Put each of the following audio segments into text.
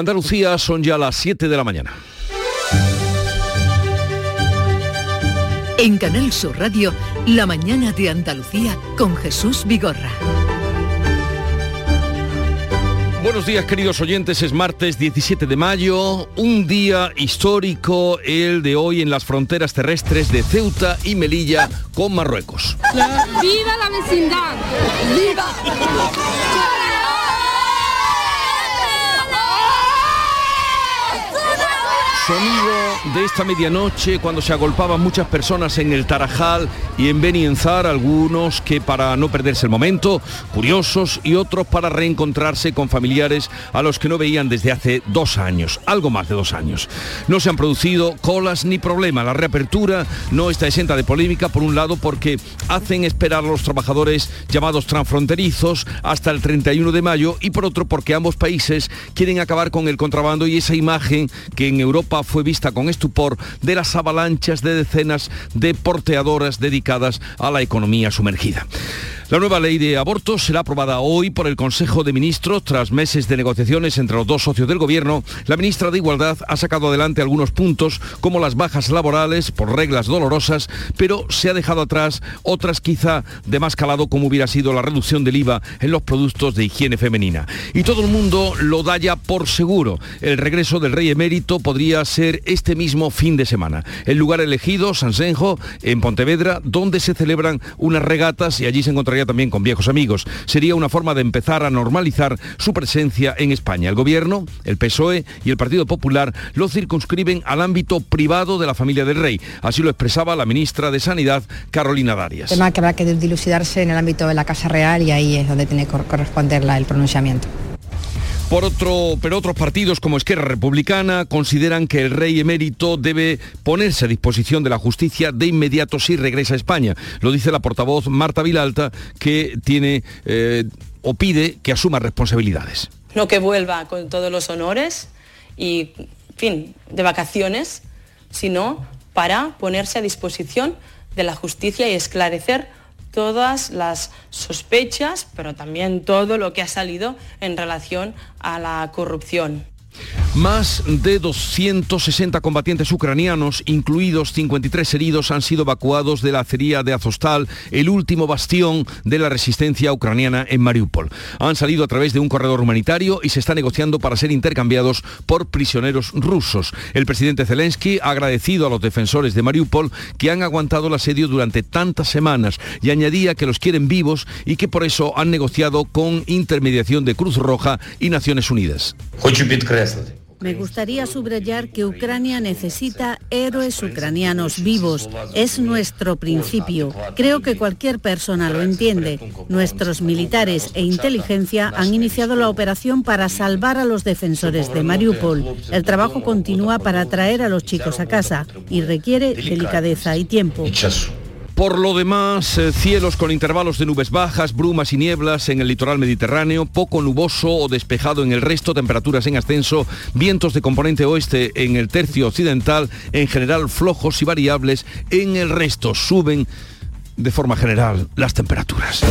Andalucía son ya las 7 de la mañana. En Canal Sur Radio, La mañana de Andalucía con Jesús Vigorra. Buenos días queridos oyentes, es martes 17 de mayo, un día histórico, el de hoy en las fronteras terrestres de Ceuta y Melilla con Marruecos. ¡Viva la vecindad! ¡Viva! Sonido de esta medianoche cuando se agolpaban muchas personas en el Tarajal y en Benienzar, algunos que para no perderse el momento, curiosos y otros para reencontrarse con familiares a los que no veían desde hace dos años, algo más de dos años. No se han producido colas ni problemas. La reapertura no está exenta de polémica, por un lado porque hacen esperar a los trabajadores llamados transfronterizos hasta el 31 de mayo y por otro porque ambos países quieren acabar con el contrabando y esa imagen que en Europa fue vista con estupor de las avalanchas de decenas de porteadoras dedicadas a la economía sumergida. La nueva ley de abortos será aprobada hoy por el Consejo de Ministros tras meses de negociaciones entre los dos socios del Gobierno. La ministra de Igualdad ha sacado adelante algunos puntos como las bajas laborales por reglas dolorosas, pero se ha dejado atrás otras quizá de más calado como hubiera sido la reducción del IVA en los productos de higiene femenina. Y todo el mundo lo da ya por seguro. El regreso del rey emérito podría ser este mismo fin de semana. El lugar elegido, Sansenjo, en Pontevedra, donde se celebran unas regatas y allí se encontraría también con viejos amigos. Sería una forma de empezar a normalizar su presencia en España. El Gobierno, el PSOE y el Partido Popular lo circunscriben al ámbito privado de la familia del rey. Así lo expresaba la ministra de Sanidad, Carolina Darias. Tema que habrá que dilucidarse en el ámbito de la Casa Real y ahí es donde tiene que corresponder el pronunciamiento. Por otro, pero otros partidos como Esquerra Republicana consideran que el rey emérito debe ponerse a disposición de la justicia de inmediato si regresa a España. Lo dice la portavoz Marta Vilalta, que tiene eh, o pide que asuma responsabilidades. No que vuelva con todos los honores y, en fin, de vacaciones, sino para ponerse a disposición de la justicia y esclarecer todas las sospechas, pero también todo lo que ha salido en relación a la corrupción. Más de 260 combatientes ucranianos, incluidos 53 heridos, han sido evacuados de la acería de Azostal, el último bastión de la resistencia ucraniana en Mariupol. Han salido a través de un corredor humanitario y se está negociando para ser intercambiados por prisioneros rusos. El presidente Zelensky ha agradecido a los defensores de Mariupol que han aguantado el asedio durante tantas semanas y añadía que los quieren vivos y que por eso han negociado con intermediación de Cruz Roja y Naciones Unidas. Me gustaría subrayar que Ucrania necesita héroes ucranianos vivos. Es nuestro principio. Creo que cualquier persona lo entiende. Nuestros militares e inteligencia han iniciado la operación para salvar a los defensores de Mariupol. El trabajo continúa para traer a los chicos a casa y requiere delicadeza y tiempo. Por lo demás, eh, cielos con intervalos de nubes bajas, brumas y nieblas en el litoral mediterráneo, poco nuboso o despejado en el resto, temperaturas en ascenso, vientos de componente oeste en el tercio occidental, en general flojos y variables, en el resto suben de forma general las temperaturas.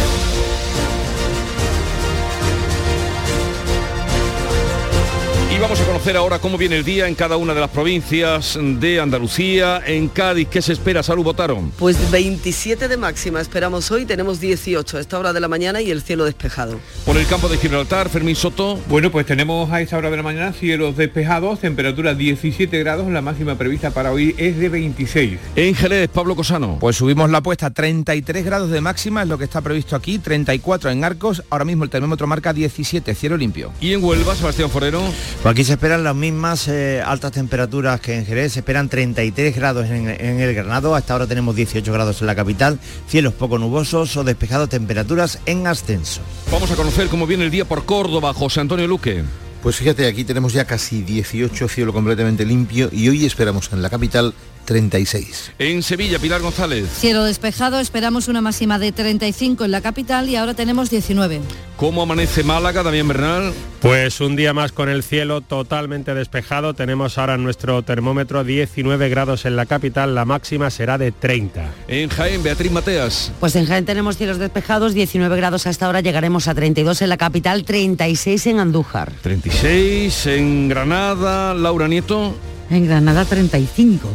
Vamos a conocer ahora cómo viene el día en cada una de las provincias de Andalucía. En Cádiz, ¿qué se espera? Salud, votaron. Pues 27 de máxima esperamos hoy, tenemos 18 a esta hora de la mañana y el cielo despejado. Por el campo de Gibraltar, Fermín Soto. Bueno, pues tenemos a esta hora de la mañana cielos despejados, temperatura 17 grados, la máxima prevista para hoy es de 26. En Jerez, Pablo Cosano. Pues subimos la apuesta, 33 grados de máxima es lo que está previsto aquí, 34 en Arcos, ahora mismo el termómetro marca 17, cielo limpio. Y en Huelva, Sebastián Forero. Pues aquí se esperan las mismas eh, altas temperaturas que en Jerez, se esperan 33 grados en, en, el Granado, hasta ahora tenemos 18 grados en la capital, cielos poco nubosos o despejados, temperaturas en ascenso. Vamos a conocer cómo viene el día por Córdoba, José Antonio Luque. Pues fíjate, aquí tenemos ya casi 18, cielo completamente limpio y hoy esperamos en la capital 36. En Sevilla, Pilar González. Cielo despejado, esperamos una máxima de 35 en la capital y ahora tenemos 19. ¿Cómo amanece Málaga, Damián Bernal? Pues un día más con el cielo totalmente despejado. Tenemos ahora nuestro termómetro 19 grados en la capital, la máxima será de 30. En Jaén, Beatriz Mateas. Pues en Jaén tenemos cielos despejados, 19 grados hasta ahora, llegaremos a 32 en la capital, 36 en Andújar. 36 en Granada, Laura Nieto. En Granada 35.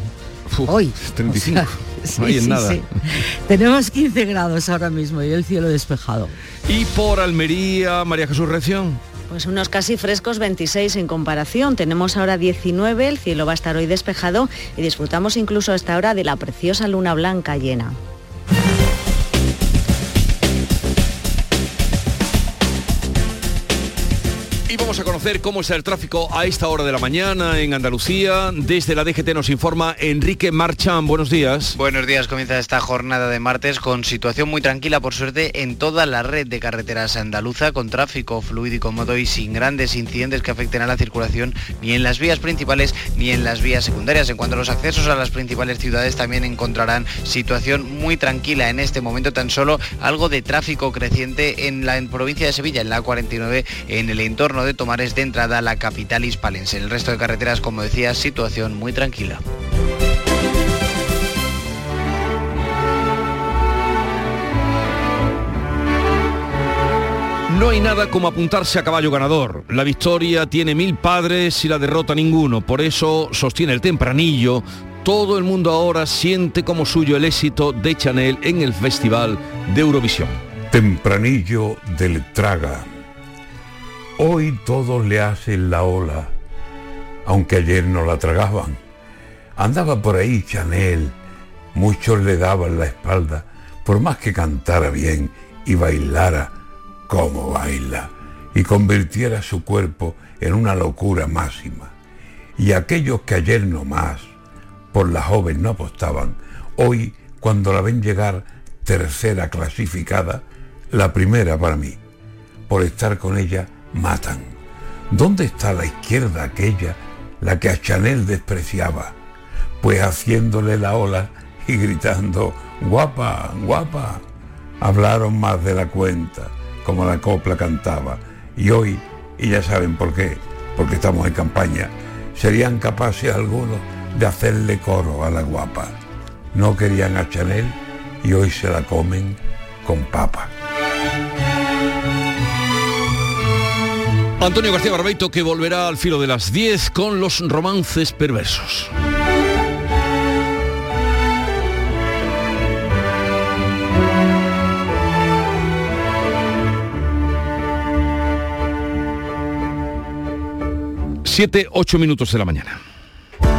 Hoy. 35. no hay en nada. Tenemos 15 grados ahora mismo y el cielo despejado. Y por Almería, María Jesús Reción. Pues unos casi frescos 26 en comparación. Tenemos ahora 19, el cielo va a estar hoy despejado y disfrutamos incluso a esta hora de la preciosa luna blanca llena. Y vamos a conocer cómo está el tráfico a esta hora de la mañana en Andalucía. Desde la DGT nos informa Enrique Marchán. Buenos días. Buenos días. Comienza esta jornada de martes con situación muy tranquila, por suerte, en toda la red de carreteras andaluza, con tráfico fluido y cómodo y sin grandes incidentes que afecten a la circulación ni en las vías principales ni en las vías secundarias. En cuanto a los accesos a las principales ciudades, también encontrarán situación muy tranquila en este momento, tan solo algo de tráfico creciente en la provincia de Sevilla, en la 49, en el entorno de Tomares de entrada a la capital hispalense. En el resto de carreteras, como decía, situación muy tranquila. No hay nada como apuntarse a caballo ganador. La victoria tiene mil padres y la derrota ninguno. Por eso sostiene el tempranillo. Todo el mundo ahora siente como suyo el éxito de Chanel en el Festival de Eurovisión. Tempranillo del Traga. Hoy todos le hacen la ola, aunque ayer no la tragaban. Andaba por ahí Chanel, muchos le daban la espalda, por más que cantara bien y bailara como baila, y convirtiera su cuerpo en una locura máxima. Y aquellos que ayer no más, por la joven no apostaban, hoy, cuando la ven llegar tercera clasificada, la primera para mí, por estar con ella, matan. ¿Dónde está la izquierda aquella, la que a Chanel despreciaba? Pues haciéndole la ola y gritando, guapa, guapa, hablaron más de la cuenta, como la copla cantaba. Y hoy, y ya saben por qué, porque estamos en campaña, serían capaces algunos de hacerle coro a la guapa. No querían a Chanel y hoy se la comen con papa. Antonio García Barbeito que volverá al filo de las 10 con los romances perversos. Siete, ocho minutos de la mañana.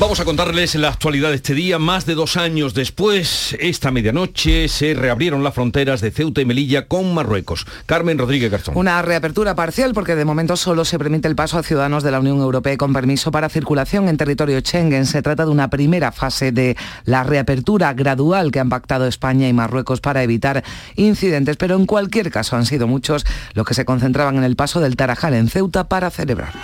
Vamos a contarles la actualidad de este día. Más de dos años después, esta medianoche, se reabrieron las fronteras de Ceuta y Melilla con Marruecos. Carmen Rodríguez Garzón. Una reapertura parcial porque de momento solo se permite el paso a ciudadanos de la Unión Europea con permiso para circulación en territorio Schengen. Se trata de una primera fase de la reapertura gradual que han pactado España y Marruecos para evitar incidentes, pero en cualquier caso han sido muchos los que se concentraban en el paso del Tarajal en Ceuta para celebrarlo.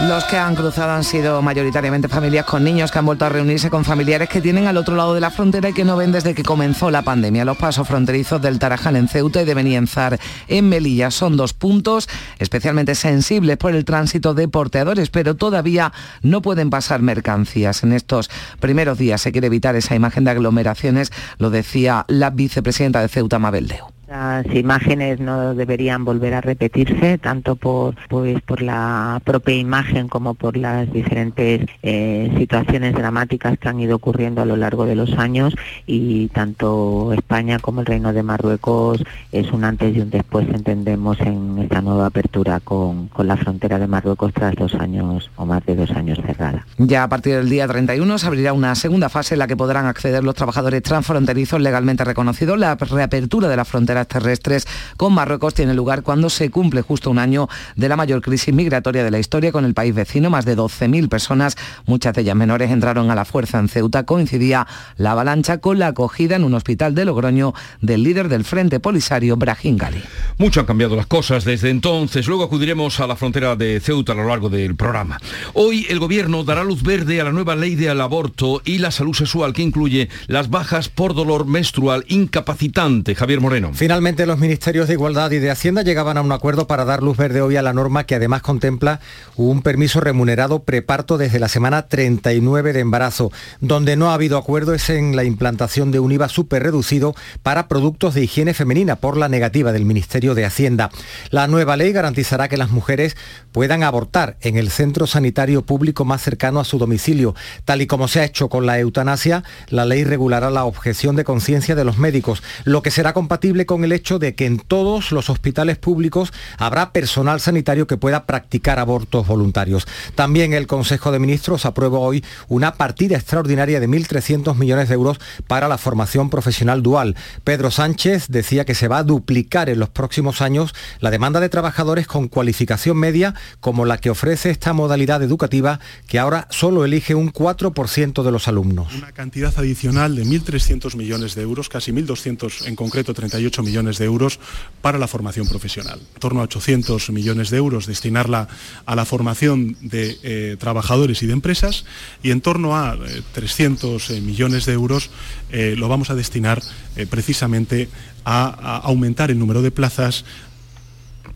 Los que han cruzado han sido mayoritariamente familias con niños que han vuelto a reunirse con familiares que tienen al otro lado de la frontera y que no ven desde que comenzó la pandemia. Los pasos fronterizos del Tarajal en Ceuta y de Benienzar en Melilla son dos puntos especialmente sensibles por el tránsito de porteadores, pero todavía no pueden pasar mercancías. En estos primeros días se quiere evitar esa imagen de aglomeraciones, lo decía la vicepresidenta de Ceuta, Mabel Deo. Las imágenes no deberían volver a repetirse, tanto por, pues, por la propia imagen como por las diferentes eh, situaciones dramáticas que han ido ocurriendo a lo largo de los años y tanto España como el Reino de Marruecos es un antes y un después, entendemos, en esta nueva apertura con, con la frontera de Marruecos tras dos años o más de dos años cerrada. Ya a partir del día 31 se abrirá una segunda fase en la que podrán acceder los trabajadores transfronterizos legalmente reconocidos. La reapertura de la frontera terrestres con Marruecos tiene lugar cuando se cumple justo un año de la mayor crisis migratoria de la historia con el país vecino. Más de 12.000 personas, muchas de ellas menores, entraron a la fuerza en Ceuta. Coincidía la avalancha con la acogida en un hospital de Logroño del líder del Frente Polisario, Brahim Gali. Mucho han cambiado las cosas desde entonces. Luego acudiremos a la frontera de Ceuta a lo largo del programa. Hoy el gobierno dará luz verde a la nueva ley del aborto y la salud sexual que incluye las bajas por dolor menstrual incapacitante. Javier Moreno. Finalmente, los ministerios de Igualdad y de Hacienda llegaban a un acuerdo para dar luz verde hoy a la norma que además contempla un permiso remunerado preparto desde la semana 39 de embarazo. Donde no ha habido acuerdo es en la implantación de un IVA súper reducido para productos de higiene femenina por la negativa del Ministerio de Hacienda. La nueva ley garantizará que las mujeres puedan abortar en el centro sanitario público más cercano a su domicilio. Tal y como se ha hecho con la eutanasia, la ley regulará la objeción de conciencia de los médicos, lo que será compatible con el hecho de que en todos los hospitales públicos habrá personal sanitario que pueda practicar abortos voluntarios. También el Consejo de Ministros aprueba hoy una partida extraordinaria de 1.300 millones de euros para la formación profesional dual. Pedro Sánchez decía que se va a duplicar en los próximos años la demanda de trabajadores con cualificación media como la que ofrece esta modalidad educativa que ahora solo elige un 4% de los alumnos. Una cantidad adicional de 1.300 millones de euros, casi 1.200 en concreto 38 millones de euros para la formación profesional. En torno a 800 millones de euros destinarla a la formación de eh, trabajadores y de empresas y en torno a 300 eh, millones de euros eh, lo vamos a destinar precisamente a aumentar el número de plazas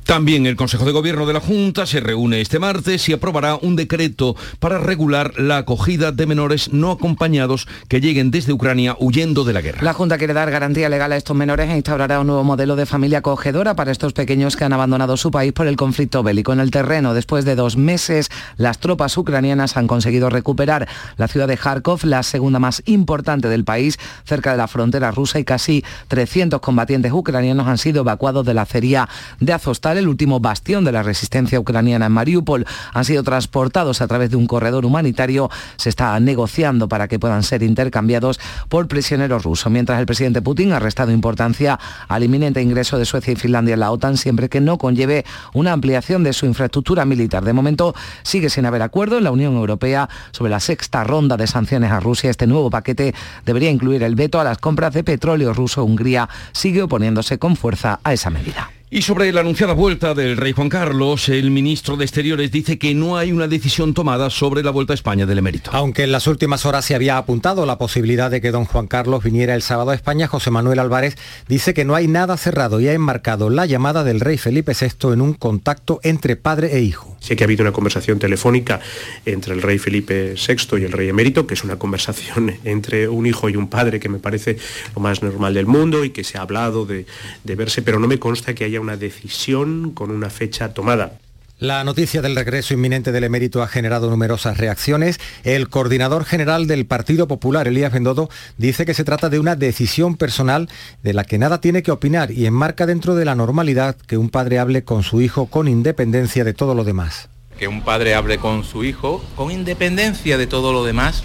también el Consejo de Gobierno de la Junta se reúne este martes y aprobará un decreto para regular la acogida de menores no acompañados que lleguen desde Ucrania huyendo de la guerra. La Junta quiere dar garantía legal a estos menores e instaurará un nuevo modelo de familia acogedora para estos pequeños que han abandonado su país por el conflicto bélico. En el terreno, después de dos meses, las tropas ucranianas han conseguido recuperar la ciudad de Kharkov, la segunda más importante del país, cerca de la frontera rusa, y casi 300 combatientes ucranianos han sido evacuados de la acería de Azostal el último bastión de la resistencia ucraniana en Mariupol, han sido transportados a través de un corredor humanitario. Se está negociando para que puedan ser intercambiados por prisioneros rusos, mientras el presidente Putin ha restado importancia al inminente ingreso de Suecia y Finlandia en la OTAN siempre que no conlleve una ampliación de su infraestructura militar. De momento sigue sin haber acuerdo en la Unión Europea sobre la sexta ronda de sanciones a Rusia. Este nuevo paquete debería incluir el veto a las compras de petróleo ruso. Hungría sigue oponiéndose con fuerza a esa medida. Y sobre la anunciada vuelta del rey Juan Carlos, el ministro de Exteriores dice que no hay una decisión tomada sobre la vuelta a España del emérito. Aunque en las últimas horas se había apuntado la posibilidad de que don Juan Carlos viniera el sábado a España, José Manuel Álvarez dice que no hay nada cerrado y ha enmarcado la llamada del rey Felipe VI en un contacto entre padre e hijo. Sí que ha habido una conversación telefónica entre el rey Felipe VI y el rey emérito, que es una conversación entre un hijo y un padre que me parece lo más normal del mundo y que se ha hablado de, de verse, pero no me consta que haya una decisión con una fecha tomada. La noticia del regreso inminente del emérito ha generado numerosas reacciones. El coordinador general del Partido Popular, Elías Bendodo, dice que se trata de una decisión personal de la que nada tiene que opinar y enmarca dentro de la normalidad que un padre hable con su hijo con independencia de todo lo demás. Que un padre hable con su hijo con independencia de todo lo demás,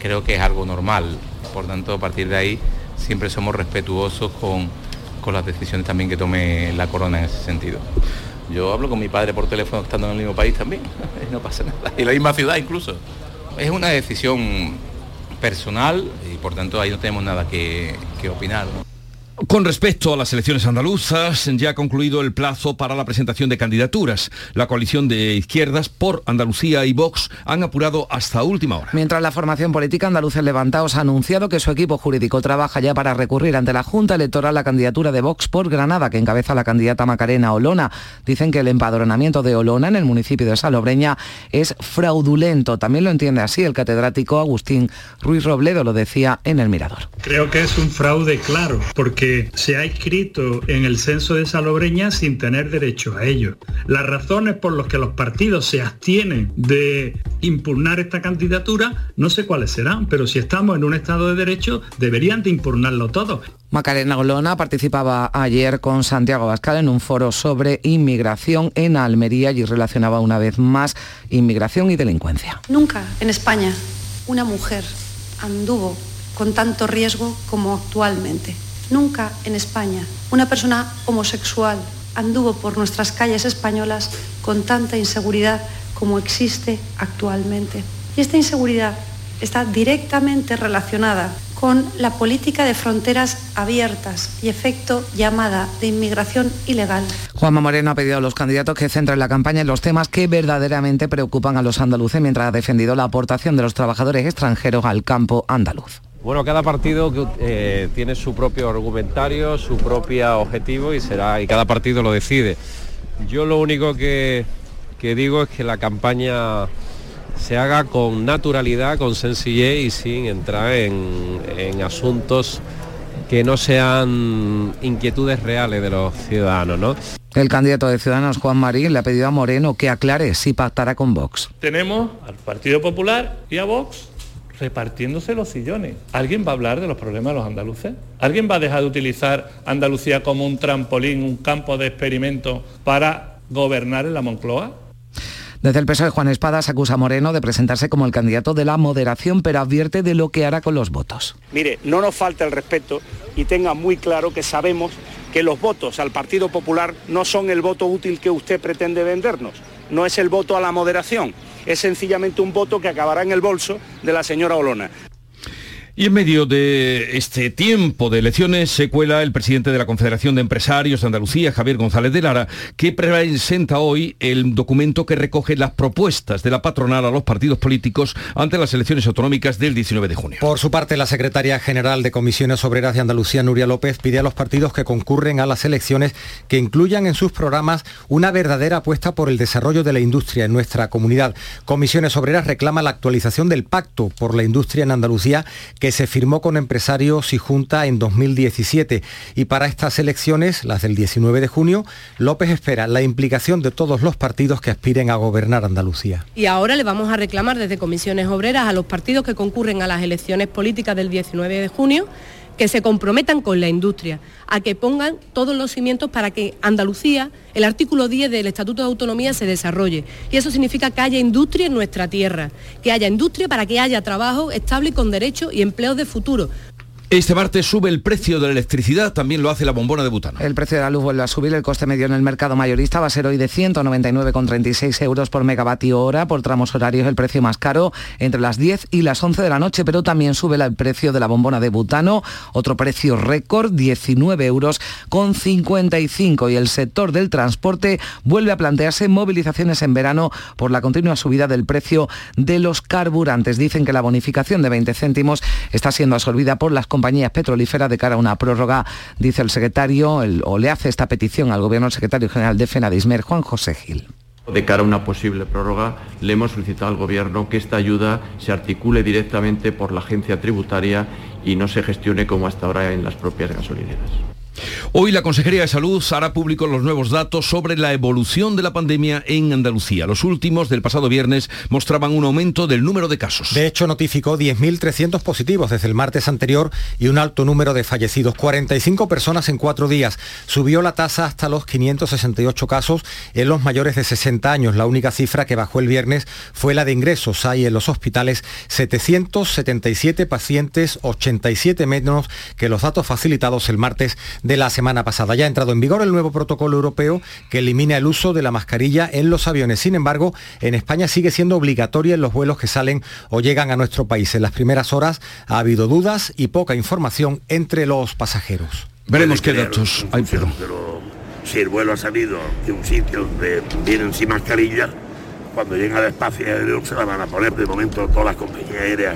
creo que es algo normal. Por tanto, a partir de ahí siempre somos respetuosos con, con las decisiones también que tome la corona en ese sentido. Yo hablo con mi padre por teléfono estando en el mismo país también, no pasa nada, en la misma ciudad incluso. Es una decisión personal y por tanto ahí no tenemos nada que, que opinar. ¿no? Con respecto a las elecciones andaluzas, ya ha concluido el plazo para la presentación de candidaturas. La coalición de izquierdas por Andalucía y Vox han apurado hasta última hora. Mientras la formación política andaluza Levantaos ha anunciado que su equipo jurídico trabaja ya para recurrir ante la Junta Electoral la candidatura de Vox por Granada, que encabeza la candidata Macarena Olona. Dicen que el empadronamiento de Olona en el municipio de Salobreña es fraudulento. También lo entiende así el catedrático Agustín Ruiz Robledo, lo decía en el Mirador. Creo que es un fraude claro, porque se ha inscrito en el censo de Salobreña sin tener derecho a ello. Las razones por las que los partidos se abstienen de impugnar esta candidatura no sé cuáles serán, pero si estamos en un Estado de Derecho deberían de impugnarlo todos. Macarena Olona participaba ayer con Santiago Bascal en un foro sobre inmigración en Almería y relacionaba una vez más inmigración y delincuencia. Nunca en España una mujer anduvo con tanto riesgo como actualmente. Nunca en España una persona homosexual anduvo por nuestras calles españolas con tanta inseguridad como existe actualmente. Y esta inseguridad está directamente relacionada con la política de fronteras abiertas y efecto llamada de inmigración ilegal. Juanma Moreno ha pedido a los candidatos que centren la campaña en los temas que verdaderamente preocupan a los andaluces mientras ha defendido la aportación de los trabajadores extranjeros al campo andaluz. Bueno, cada partido eh, tiene su propio argumentario, su propio objetivo y será y cada partido lo decide. Yo lo único que, que digo es que la campaña se haga con naturalidad, con sencillez y sin entrar en, en asuntos que no sean inquietudes reales de los ciudadanos, ¿no? El candidato de Ciudadanos, Juan Marín, le ha pedido a Moreno que aclare si pactará con Vox. Tenemos al Partido Popular y a Vox repartiéndose los sillones. ¿Alguien va a hablar de los problemas de los andaluces? ¿Alguien va a dejar de utilizar Andalucía como un trampolín, un campo de experimento para gobernar en la Moncloa? Desde el PSOE, Juan Espadas acusa a Moreno de presentarse como el candidato de la moderación, pero advierte de lo que hará con los votos. Mire, no nos falta el respeto y tenga muy claro que sabemos que los votos al Partido Popular no son el voto útil que usted pretende vendernos, no es el voto a la moderación, es sencillamente un voto que acabará en el bolso de la señora Olona. Y en medio de este tiempo de elecciones se cuela el presidente de la Confederación de Empresarios de Andalucía, Javier González de Lara, que presenta hoy el documento que recoge las propuestas de la patronal a los partidos políticos ante las elecciones autonómicas del 19 de junio. Por su parte, la secretaria general de Comisiones Obreras de Andalucía, Nuria López, pide a los partidos que concurren a las elecciones que incluyan en sus programas una verdadera apuesta por el desarrollo de la industria en nuestra comunidad. Comisiones Obreras reclama la actualización del pacto por la industria en Andalucía que se firmó con empresarios y Junta en 2017. Y para estas elecciones, las del 19 de junio, López espera la implicación de todos los partidos que aspiren a gobernar Andalucía. Y ahora le vamos a reclamar desde comisiones obreras a los partidos que concurren a las elecciones políticas del 19 de junio que se comprometan con la industria, a que pongan todos los cimientos para que Andalucía, el artículo 10 del Estatuto de Autonomía, se desarrolle. Y eso significa que haya industria en nuestra tierra, que haya industria para que haya trabajo estable y con derechos y empleos de futuro. Este martes sube el precio de la electricidad, también lo hace la bombona de butano. El precio de la luz vuelve a subir, el coste medio en el mercado mayorista va a ser hoy de 199,36 euros por megavatio hora, por tramos horarios el precio más caro entre las 10 y las 11 de la noche, pero también sube el precio de la bombona de butano, otro precio récord, 19 euros con 55 y el sector del transporte vuelve a plantearse movilizaciones en verano por la continua subida del precio de los carburantes. Dicen que la bonificación de 20 céntimos está siendo absorbida por las compañías petrolíferas de cara a una prórroga, dice el secretario, o le hace esta petición al gobierno el secretario general de FENADISMER, Juan José Gil. De cara a una posible prórroga, le hemos solicitado al Gobierno que esta ayuda se articule directamente por la agencia tributaria y no se gestione como hasta ahora en las propias gasolineras. Hoy la Consejería de Salud hará público los nuevos datos sobre la evolución de la pandemia en Andalucía. Los últimos del pasado viernes mostraban un aumento del número de casos. De hecho, notificó 10.300 positivos desde el martes anterior y un alto número de fallecidos. 45 personas en cuatro días. Subió la tasa hasta los 568 casos en los mayores de 60 años. La única cifra que bajó el viernes fue la de ingresos. Hay en los hospitales 777 pacientes, 87 menos que los datos facilitados el martes de la semana pasada. Ya ha entrado en vigor el nuevo protocolo europeo que elimina el uso de la mascarilla en los aviones. Sin embargo, en España sigue siendo obligatoria en los vuelos que salen o llegan a nuestro país. En las primeras horas ha habido dudas y poca información entre los pasajeros. Veremos qué datos hay. Pero si el vuelo ha salido de un sitio donde vienen sin mascarilla, cuando lleguen al espacio aéreo se la van a poner de momento todas las compañías aéreas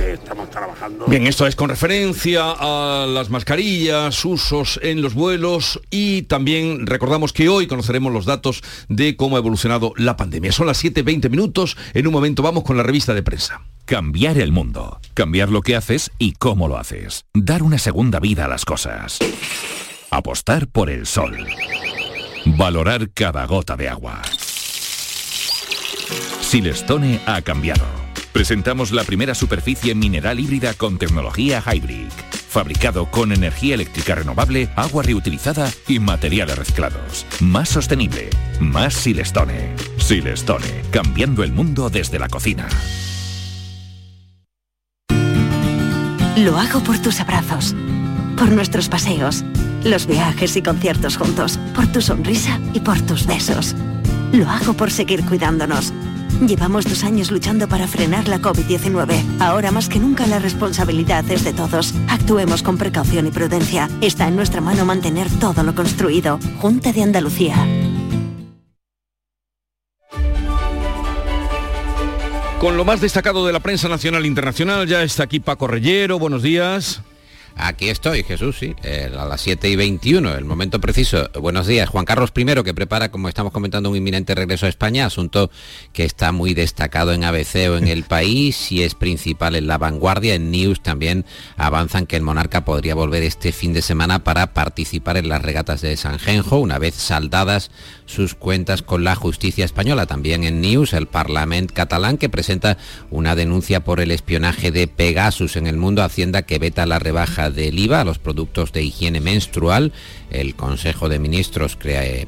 estamos trabajando. Bien, esto es con referencia a las mascarillas, usos en los vuelos y también recordamos que hoy conoceremos los datos de cómo ha evolucionado la pandemia. Son las 7.20 minutos, en un momento vamos con la revista de prensa. Cambiar el mundo, cambiar lo que haces y cómo lo haces, dar una segunda vida a las cosas, apostar por el sol, valorar cada gota de agua. Silestone ha cambiado presentamos la primera superficie mineral híbrida con tecnología Hybrid. Fabricado con energía eléctrica renovable, agua reutilizada y materiales reciclados. Más sostenible, más Silestone. Silestone, cambiando el mundo desde la cocina. Lo hago por tus abrazos, por nuestros paseos, los viajes y conciertos juntos, por tu sonrisa y por tus besos. Lo hago por seguir cuidándonos Llevamos dos años luchando para frenar la COVID-19. Ahora más que nunca la responsabilidad es de todos. Actuemos con precaución y prudencia. Está en nuestra mano mantener todo lo construido. Junta de Andalucía. Con lo más destacado de la prensa nacional e internacional, ya está aquí Paco Reyero. Buenos días. Aquí estoy, Jesús, sí, eh, a las 7 y 21, el momento preciso. Buenos días, Juan Carlos I, que prepara, como estamos comentando, un inminente regreso a España, asunto que está muy destacado en ABC o en el país y es principal en la vanguardia. En News también avanzan que el monarca podría volver este fin de semana para participar en las regatas de San Genjo, una vez saldadas sus cuentas con la justicia española. También en News, el Parlamento catalán que presenta una denuncia por el espionaje de Pegasus en el mundo Hacienda que veta la rebaja del IVA a los productos de higiene menstrual. El Consejo de Ministros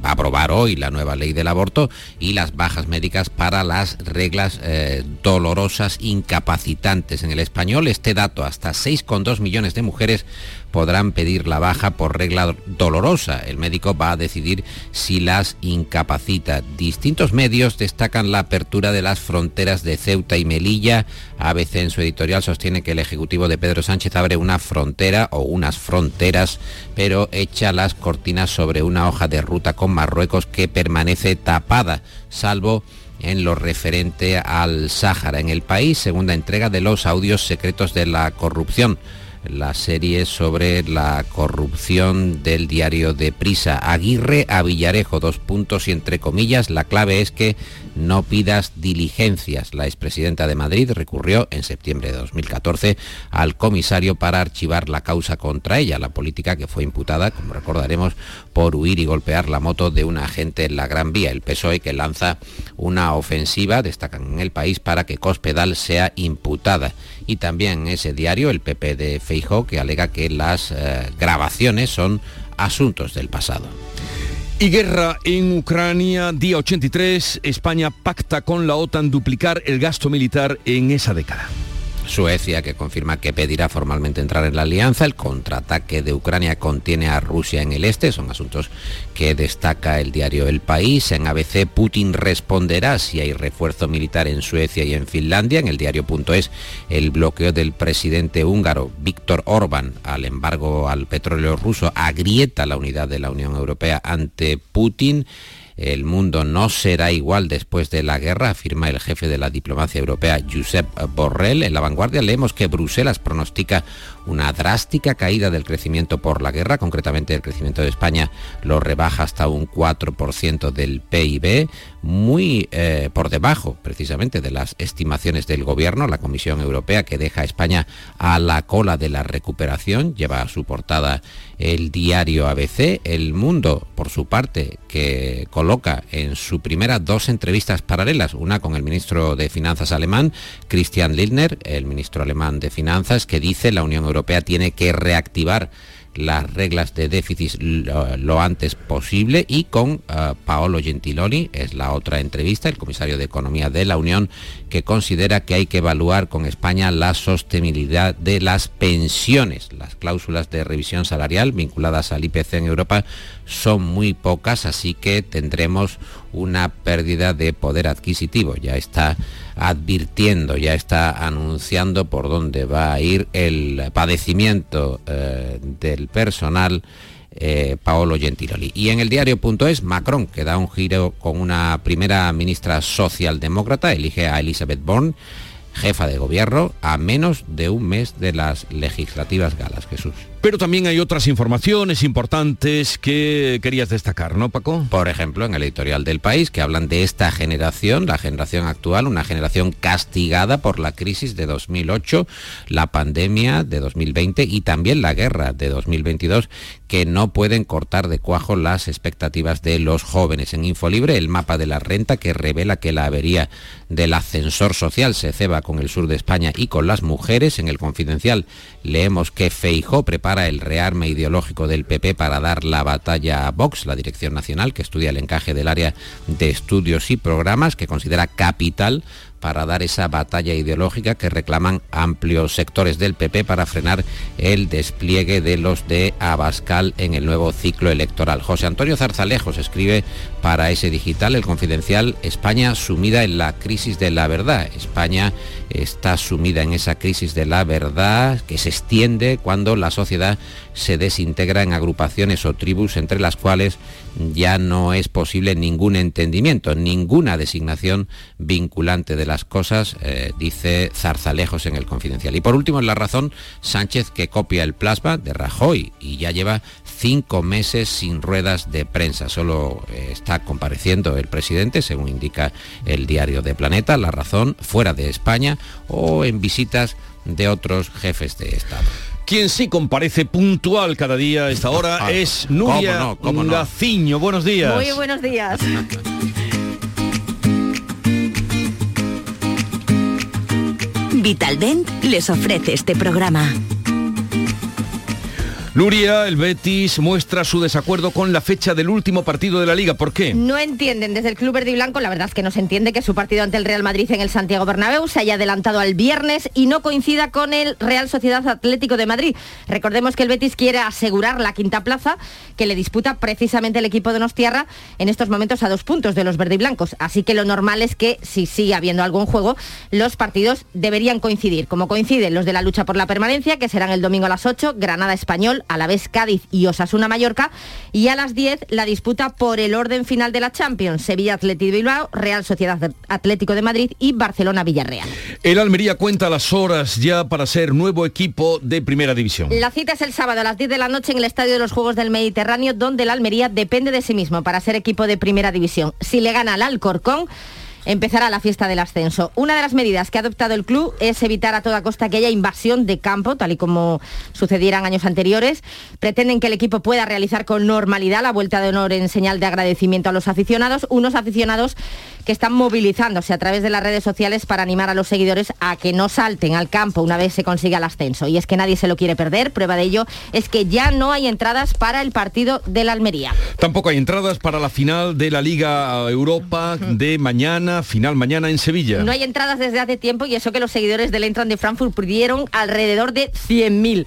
va a aprobar hoy la nueva ley del aborto y las bajas médicas para las reglas eh, dolorosas incapacitantes. En el español, este dato, hasta 6,2 millones de mujeres podrán pedir la baja por regla dolorosa. El médico va a decidir si las incapacita. Distintos medios destacan la apertura de las fronteras de Ceuta y Melilla. ABC en su editorial sostiene que el Ejecutivo de Pedro Sánchez abre una frontera o unas fronteras, pero echa las cortinas sobre una hoja de ruta con Marruecos que permanece tapada, salvo en lo referente al Sáhara. En el país, segunda entrega de los audios secretos de la corrupción la serie sobre la corrupción del diario de Prisa. Aguirre a Villarejo, dos puntos y entre comillas, la clave es que no pidas diligencias. La expresidenta de Madrid recurrió en septiembre de 2014 al comisario para archivar la causa contra ella, la política que fue imputada, como recordaremos, por huir y golpear la moto de un agente en la Gran Vía. El PSOE que lanza una ofensiva, destacan en el país, para que Cospedal sea imputada. Y también ese diario, el PP de Feijó, que alega que las eh, grabaciones son asuntos del pasado. Y guerra en Ucrania, día 83, España pacta con la OTAN duplicar el gasto militar en esa década. Suecia, que confirma que pedirá formalmente entrar en la alianza. El contraataque de Ucrania contiene a Rusia en el este. Son asuntos que destaca el diario El País. En ABC, Putin responderá si hay refuerzo militar en Suecia y en Finlandia. En el diario.es, el bloqueo del presidente húngaro Víctor Orbán al embargo al petróleo ruso agrieta la unidad de la Unión Europea ante Putin. El mundo no será igual después de la guerra, afirma el jefe de la diplomacia europea, Josep Borrell. En la vanguardia leemos que Bruselas pronostica una drástica caída del crecimiento por la guerra, concretamente el crecimiento de España lo rebaja hasta un 4% del PIB, muy eh, por debajo precisamente de las estimaciones del gobierno, la Comisión Europea que deja a España a la cola de la recuperación, lleva a su portada el diario ABC, El Mundo, por su parte, que coloca en su primera dos entrevistas paralelas, una con el ministro de Finanzas alemán, Christian Lindner, el ministro alemán de Finanzas, que dice la Unión Europea tiene que reactivar las reglas de déficit lo, antes posible y con uh, Paolo Gentiloni, es la otra entrevista, el comisario de Economía de la Unión, que considera que hay que evaluar con España la sostenibilidad de las pensiones. Las cláusulas de revisión salarial vinculadas al IPC en Europa son muy pocas, así que tendremos una pérdida de poder adquisitivo. Ya está advirtiendo, ya está anunciando por dónde va a ir el padecimiento eh, del personal. Eh, Paolo Gentiloli. Y en el diario.es, Macron, que da un giro con una primera ministra socialdemócrata, elige a Elizabeth Borne jefa de gobierno a menos de un mes de las legislativas galas, Jesús. Pero también hay otras informaciones importantes que querías destacar, ¿no, Paco? Por ejemplo, en el editorial del país, que hablan de esta generación, la generación actual, una generación castigada por la crisis de 2008, la pandemia de 2020 y también la guerra de 2022, que no pueden cortar de cuajo las expectativas de los jóvenes. En Infolibre, el mapa de la renta que revela que la avería del ascensor social se ceba con el sur de España y con las mujeres. En el confidencial leemos que Feijó prepara el rearme ideológico del PP para dar la batalla a Vox, la Dirección Nacional que estudia el encaje del área de estudios y programas que considera capital para dar esa batalla ideológica que reclaman amplios sectores del PP para frenar el despliegue de los de Abascal en el nuevo ciclo electoral. José Antonio Zarzalejos escribe para ese digital el confidencial España sumida en la crisis de la verdad. España está sumida en esa crisis de la verdad que se extiende cuando la sociedad se desintegra en agrupaciones o tribus entre las cuales ya no es posible ningún entendimiento, ninguna designación vinculante de las cosas, eh, dice Zarzalejos en el Confidencial. Y por último, en La Razón, Sánchez que copia el plasma de Rajoy y ya lleva cinco meses sin ruedas de prensa. Solo eh, está compareciendo el presidente, según indica el diario de Planeta, La Razón, fuera de España o en visitas de otros jefes de Estado. Quien sí comparece puntual cada día a esta hora ah, es Nuria ¿Cómo Gaciño. Buenos días. Muy buenos días. Vitaldent les ofrece este programa. Nuria, el Betis muestra su desacuerdo con la fecha del último partido de la Liga. ¿Por qué? No entienden desde el Club Verde y Blanco, la verdad es que no se entiende que su partido ante el Real Madrid en el Santiago Bernabéu se haya adelantado al viernes y no coincida con el Real Sociedad Atlético de Madrid. Recordemos que el Betis quiere asegurar la quinta plaza que le disputa precisamente el equipo de Nostierra en estos momentos a dos puntos de los verde y blancos. Así que lo normal es que si sigue habiendo algún juego, los partidos deberían coincidir, como coinciden los de la lucha por la permanencia, que serán el domingo a las 8, Granada Español a la vez Cádiz y Osasuna Mallorca. Y a las 10 la disputa por el orden final de la Champions, Sevilla Atlético Bilbao, Real Sociedad Atlético de Madrid y Barcelona Villarreal. El Almería cuenta las horas ya para ser nuevo equipo de primera división. La cita es el sábado a las 10 de la noche en el Estadio de los Juegos del Mediterráneo, donde el Almería depende de sí mismo para ser equipo de primera división. Si le gana al Alcorcón, empezará la fiesta del ascenso. Una de las medidas que ha adoptado el club es evitar a toda costa que haya invasión de campo, tal y como sucedieran años anteriores. Pretenden que el equipo pueda realizar con normalidad la vuelta de honor en señal de agradecimiento a los aficionados, unos aficionados que están movilizándose a través de las redes sociales para animar a los seguidores a que no salten al campo una vez se consiga el ascenso. Y es que nadie se lo quiere perder. Prueba de ello es que ya no hay entradas para el partido de la Almería. Tampoco hay entradas para la final de la Liga Europa de mañana final mañana en Sevilla. No hay entradas desde hace tiempo y eso que los seguidores del Eintracht de Frankfurt pidieron alrededor de 100.000.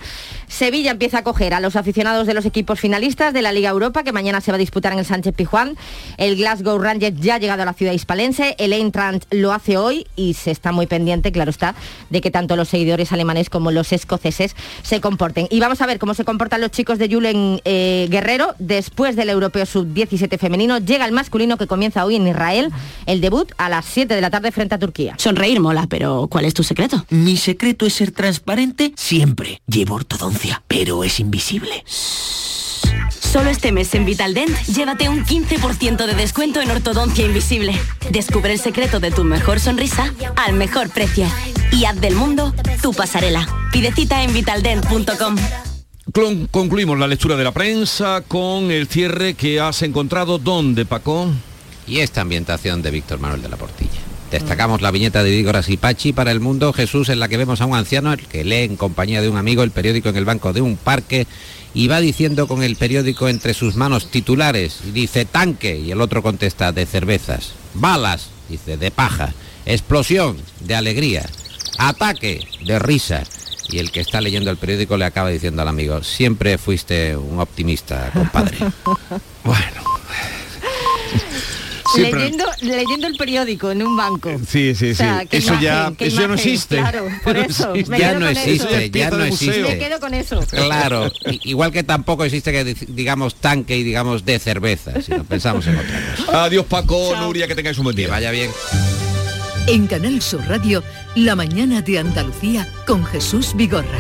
Sevilla empieza a coger a los aficionados de los equipos finalistas de la Liga Europa, que mañana se va a disputar en el Sánchez Pijuán. El Glasgow Rangers ya ha llegado a la ciudad hispalense, el Eintracht lo hace hoy y se está muy pendiente, claro está, de que tanto los seguidores alemanes como los escoceses se comporten. Y vamos a ver cómo se comportan los chicos de Julen eh, Guerrero después del Europeo Sub-17 femenino. Llega el masculino que comienza hoy en Israel, el debut a las 7 de la tarde frente a Turquía. Sonreír mola, pero ¿cuál es tu secreto? Mi secreto es ser transparente siempre. Llevo ortodoncia, pero es invisible. Solo este mes en Vitaldent, llévate un 15% de descuento en ortodoncia invisible. Descubre el secreto de tu mejor sonrisa al mejor precio. Y haz del mundo tu pasarela. Pide cita en vitaldent.com. Clon- Concluimos la lectura de la prensa con el cierre que has encontrado. ¿Dónde, Paco? Y esta ambientación de Víctor Manuel de la Portilla. Destacamos la viñeta de Vígoras y Pachi para el mundo Jesús en la que vemos a un anciano el que lee en compañía de un amigo el periódico en el banco de un parque y va diciendo con el periódico entre sus manos titulares dice tanque y el otro contesta de cervezas, balas, dice de paja, explosión, de alegría, ataque, de risa. Y el que está leyendo el periódico le acaba diciendo al amigo, siempre fuiste un optimista, compadre. Siempre- Leyendo, leyendo el periódico en un banco. Sí, sí, O sí. sea, qué eso ya, imagen, eso ya no existe. Claro, por eso. me Ya quedo no con existe, eso. ya no existe. Me quedo con eso. Claro, igual que tampoco existe que digamos tanque y digamos de cerveza, si no pensamos en otra cosa. Adiós, Paco, Nuria, que tengáis un buen día. Que vaya bien. En Canal Sur Radio, La mañana de Andalucía con Jesús Vigorra.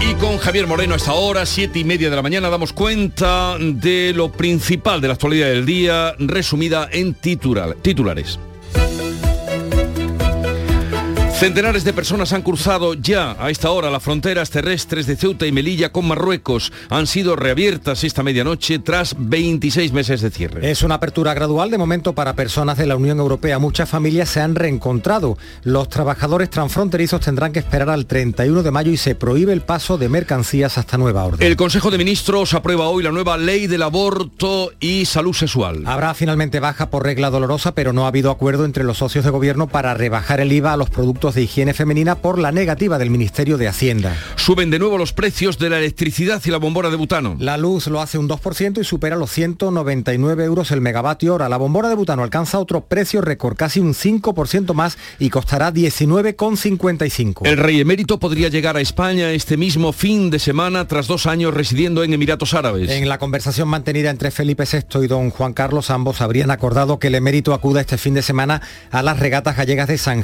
Y con Javier Moreno a esta hora, siete y media de la mañana, damos cuenta de lo principal de la actualidad del día, resumida en titular- titulares. Centenares de personas han cruzado ya a esta hora las fronteras terrestres de Ceuta y Melilla con Marruecos. Han sido reabiertas esta medianoche tras 26 meses de cierre. Es una apertura gradual de momento para personas de la Unión Europea. Muchas familias se han reencontrado. Los trabajadores transfronterizos tendrán que esperar al 31 de mayo y se prohíbe el paso de mercancías hasta nueva orden. El Consejo de Ministros aprueba hoy la nueva ley del aborto y salud sexual. Habrá finalmente baja por regla dolorosa, pero no ha habido acuerdo entre los socios de gobierno para rebajar el IVA a los productos de higiene femenina por la negativa del Ministerio de Hacienda. Suben de nuevo los precios de la electricidad y la bombona de butano. La luz lo hace un 2% y supera los 199 euros el megavatio hora. La bombona de butano alcanza otro precio récord, casi un 5% más y costará 19,55. El rey emérito podría llegar a España este mismo fin de semana tras dos años residiendo en Emiratos Árabes. En la conversación mantenida entre Felipe VI y don Juan Carlos, ambos habrían acordado que el emérito acuda este fin de semana a las regatas gallegas de San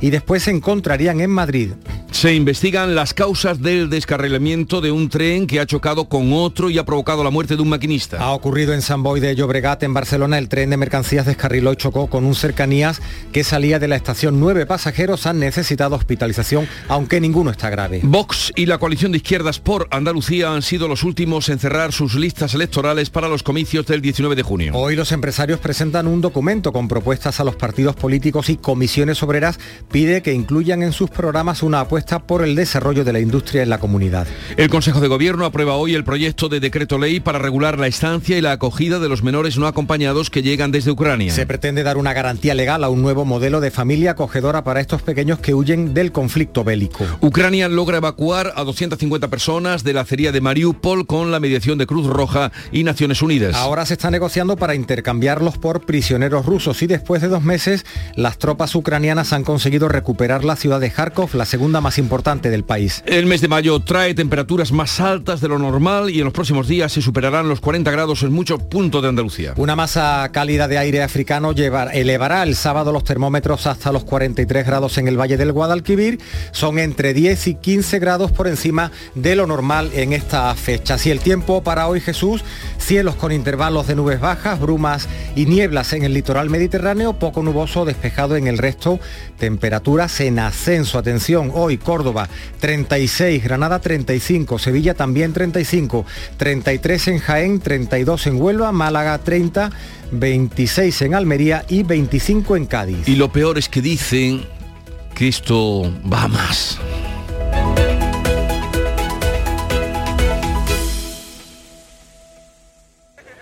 Y después se encontrarían en Madrid. Se investigan las causas del descarrilamiento de un tren que ha chocado con otro y ha provocado la muerte de un maquinista. Ha ocurrido en San Boy de Llobregat, en Barcelona, el tren de mercancías descarriló y chocó con un cercanías que salía de la estación. Nueve pasajeros han necesitado hospitalización, aunque ninguno está grave. Vox y la coalición de izquierdas por Andalucía han sido los últimos en cerrar sus listas electorales para los comicios del 19 de junio. Hoy los empresarios presentan un documento con propuestas a los partidos políticos y comisiones obreras. Pide que incluyan en sus programas una apuesta por el desarrollo de la industria en la comunidad. El Consejo de Gobierno aprueba hoy el proyecto de decreto ley para regular la estancia y la acogida de los menores no acompañados que llegan desde Ucrania. Se pretende dar una garantía legal a un nuevo modelo de familia acogedora para estos pequeños que huyen del conflicto bélico. Ucrania logra evacuar a 250 personas de la acería de Mariupol con la mediación de Cruz Roja y Naciones Unidas. Ahora se está negociando para intercambiarlos por prisioneros rusos y después de dos meses las tropas ucranianas han conseguido recuperar la ciudad de Kharkov, la segunda más importante del país. El mes de mayo trae temperaturas más altas de lo normal y en los próximos días se superarán los 40 grados en muchos puntos de Andalucía. Una masa cálida de aire africano llevar- elevará el sábado los termómetros hasta los 43 grados en el Valle del Guadalquivir. Son entre 10 y 15 grados por encima de lo normal en esta fecha. Si el tiempo para hoy Jesús, cielos con intervalos de nubes bajas, brumas y nieblas en el litoral mediterráneo, poco nuboso despejado en el resto, temperaturas en ascenso. Atención, hoy Córdoba 36, Granada 35, Sevilla también 35, 33 en Jaén, 32 en Huelva, Málaga 30, 26 en Almería y 25 en Cádiz. Y lo peor es que dicen que esto va más.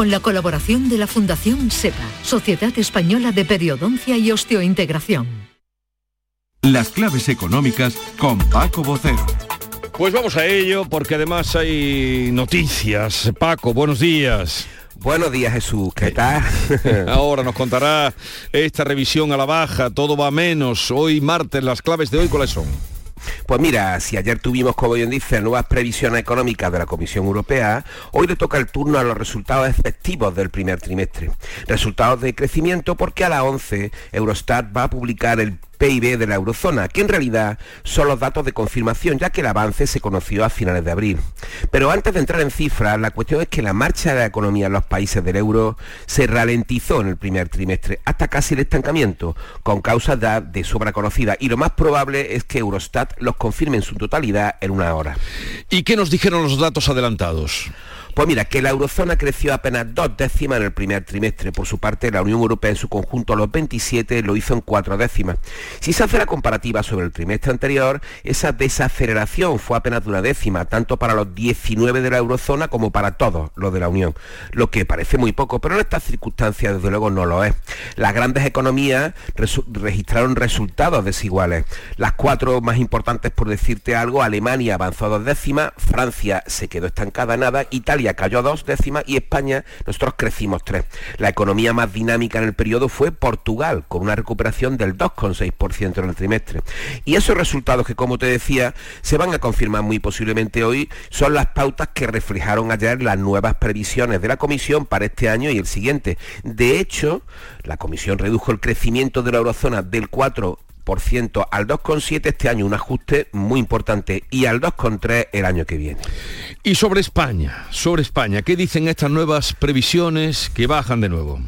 con la colaboración de la Fundación SEPA, Sociedad Española de Periodoncia y Osteointegración. Las claves económicas con Paco Bocero. Pues vamos a ello porque además hay noticias. Paco, buenos días. Buenos días Jesús, ¿qué tal? Ahora nos contará esta revisión a la baja, todo va menos. Hoy martes, las claves de hoy, ¿cuáles son? Pues mira, si ayer tuvimos, como bien dice, nuevas previsiones económicas de la Comisión Europea, hoy le toca el turno a los resultados efectivos del primer trimestre. Resultados de crecimiento porque a las 11 Eurostat va a publicar el PIB de la eurozona, que en realidad son los datos de confirmación, ya que el avance se conoció a finales de abril. Pero antes de entrar en cifras, la cuestión es que la marcha de la economía en los países del euro se ralentizó en el primer trimestre, hasta casi el estancamiento, con causas de sobra conocidas, y lo más probable es que Eurostat los confirme en su totalidad en una hora. ¿Y qué nos dijeron los datos adelantados? Pues mira, que la eurozona creció apenas dos décimas en el primer trimestre. Por su parte, la Unión Europea en su conjunto, los 27, lo hizo en cuatro décimas. Si se hace la comparativa sobre el trimestre anterior, esa desaceleración fue apenas de una décima, tanto para los 19 de la eurozona como para todos los de la Unión. Lo que parece muy poco, pero en estas circunstancias desde luego no lo es. Las grandes economías registraron resultados desiguales. Las cuatro más importantes, por decirte algo, Alemania avanzó dos décimas, Francia se quedó estancada nada, Italia cayó dos décimas y España, nosotros crecimos tres. La economía más dinámica en el periodo fue Portugal, con una recuperación del 2,6% en el trimestre. Y esos resultados que, como te decía, se van a confirmar muy posiblemente hoy, son las pautas que reflejaron ayer las nuevas previsiones de la Comisión para este año y el siguiente. De hecho, la Comisión redujo el crecimiento de la eurozona del 4 al 2,7 este año, un ajuste muy importante, y al 2,3 el año que viene. Y sobre España, sobre España, ¿qué dicen estas nuevas previsiones que bajan de nuevo?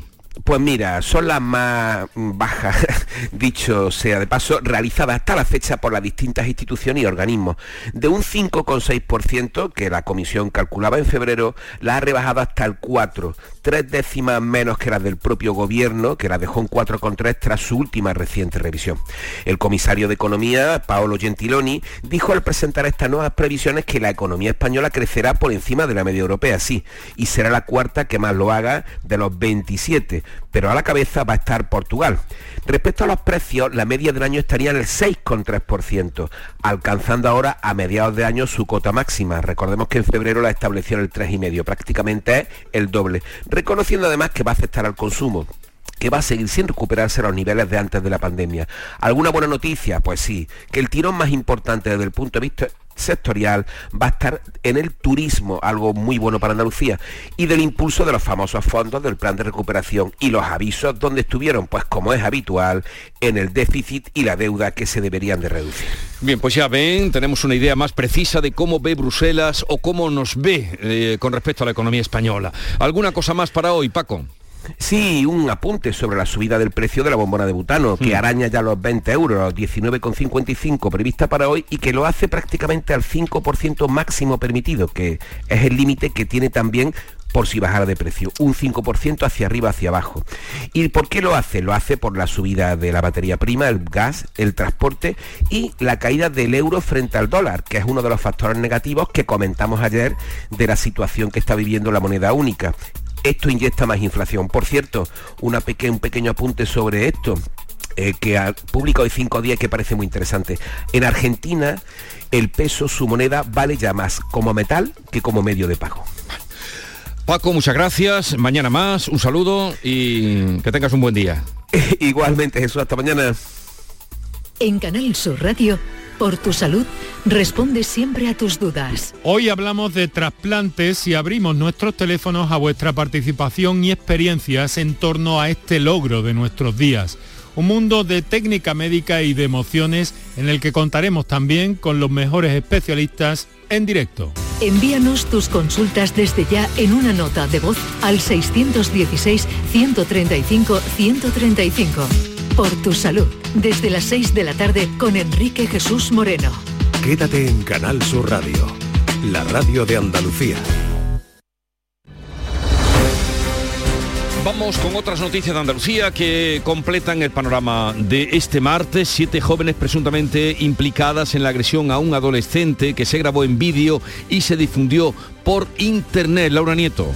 Pues mira, son las más bajas, dicho sea de paso, realizadas hasta la fecha por las distintas instituciones y organismos. De un 5,6% que la comisión calculaba en febrero, la ha rebajado hasta el 4, tres décimas menos que las del propio gobierno, que la dejó en 4,3 tras su última reciente revisión. El comisario de Economía, Paolo Gentiloni, dijo al presentar estas nuevas previsiones que la economía española crecerá por encima de la media europea, sí, y será la cuarta que más lo haga de los 27 pero a la cabeza va a estar Portugal. Respecto a los precios, la media del año estaría en el 6,3%, alcanzando ahora a mediados de año su cota máxima. Recordemos que en febrero la estableció en el 3,5%, prácticamente es el doble, reconociendo además que va a afectar al consumo que va a seguir sin recuperarse a los niveles de antes de la pandemia. ¿Alguna buena noticia? Pues sí, que el tirón más importante desde el punto de vista sectorial va a estar en el turismo, algo muy bueno para Andalucía, y del impulso de los famosos fondos del plan de recuperación y los avisos donde estuvieron, pues como es habitual, en el déficit y la deuda que se deberían de reducir. Bien, pues ya ven, tenemos una idea más precisa de cómo ve Bruselas o cómo nos ve eh, con respecto a la economía española. ¿Alguna cosa más para hoy, Paco? Sí, un apunte sobre la subida del precio de la bombona de butano, que hmm. araña ya los 20 euros, los 19,55 prevista para hoy y que lo hace prácticamente al 5% máximo permitido, que es el límite que tiene también por si bajara de precio, un 5% hacia arriba, hacia abajo. ¿Y por qué lo hace? Lo hace por la subida de la materia prima, el gas, el transporte y la caída del euro frente al dólar, que es uno de los factores negativos que comentamos ayer de la situación que está viviendo la moneda única esto inyecta más inflación. Por cierto, un pequeño apunte sobre esto. Eh, que ha publicado hoy cinco días que parece muy interesante. En Argentina, el peso, su moneda, vale ya más como metal que como medio de pago. Paco, muchas gracias. Mañana más, un saludo y que tengas un buen día. Igualmente, Jesús, hasta mañana. En Canal Sur Radio, por tu salud, responde siempre a tus dudas. Hoy hablamos de trasplantes y abrimos nuestros teléfonos a vuestra participación y experiencias en torno a este logro de nuestros días. Un mundo de técnica médica y de emociones en el que contaremos también con los mejores especialistas en directo. Envíanos tus consultas desde ya en una nota de voz al 616-135-135. Por tu salud, desde las 6 de la tarde con Enrique Jesús Moreno. Quédate en Canal Sur Radio, la radio de Andalucía. Vamos con otras noticias de Andalucía que completan el panorama de este martes. Siete jóvenes presuntamente implicadas en la agresión a un adolescente que se grabó en vídeo y se difundió por internet. Laura Nieto.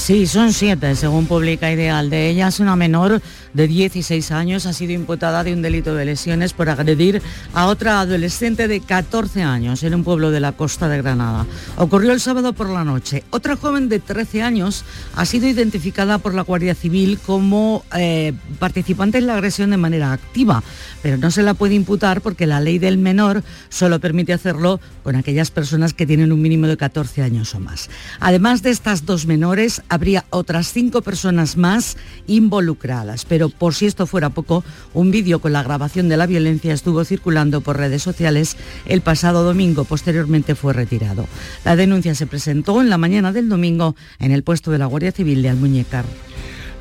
Sí, son siete, según publica Ideal. De ellas, una menor de 16 años ha sido imputada de un delito de lesiones por agredir a otra adolescente de 14 años en un pueblo de la costa de Granada. Ocurrió el sábado por la noche. Otra joven de 13 años ha sido identificada por la Guardia Civil como eh, participante en la agresión de manera activa, pero no se la puede imputar porque la ley del menor solo permite hacerlo con aquellas personas que tienen un mínimo de 14 años o más. Además de estas dos menores, habría otras cinco personas más involucradas. Pero por si esto fuera poco, un vídeo con la grabación de la violencia estuvo circulando por redes sociales el pasado domingo. Posteriormente fue retirado. La denuncia se presentó en la mañana del domingo en el puesto de la Guardia Civil de Almuñécar.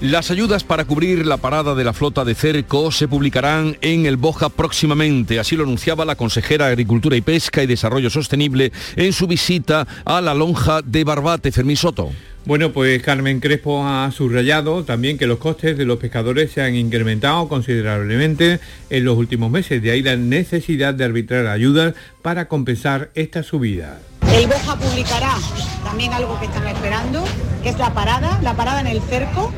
Las ayudas para cubrir la parada de la flota de cerco se publicarán en el Boja próximamente, así lo anunciaba la consejera de Agricultura y Pesca y Desarrollo Sostenible en su visita a la lonja de Barbate, Fermín Soto. Bueno, pues Carmen Crespo ha subrayado también que los costes de los pescadores se han incrementado considerablemente en los últimos meses, de ahí la necesidad de arbitrar ayudas para compensar esta subida. El BOJA publicará también algo que están esperando, que es la parada, la parada en el cerco.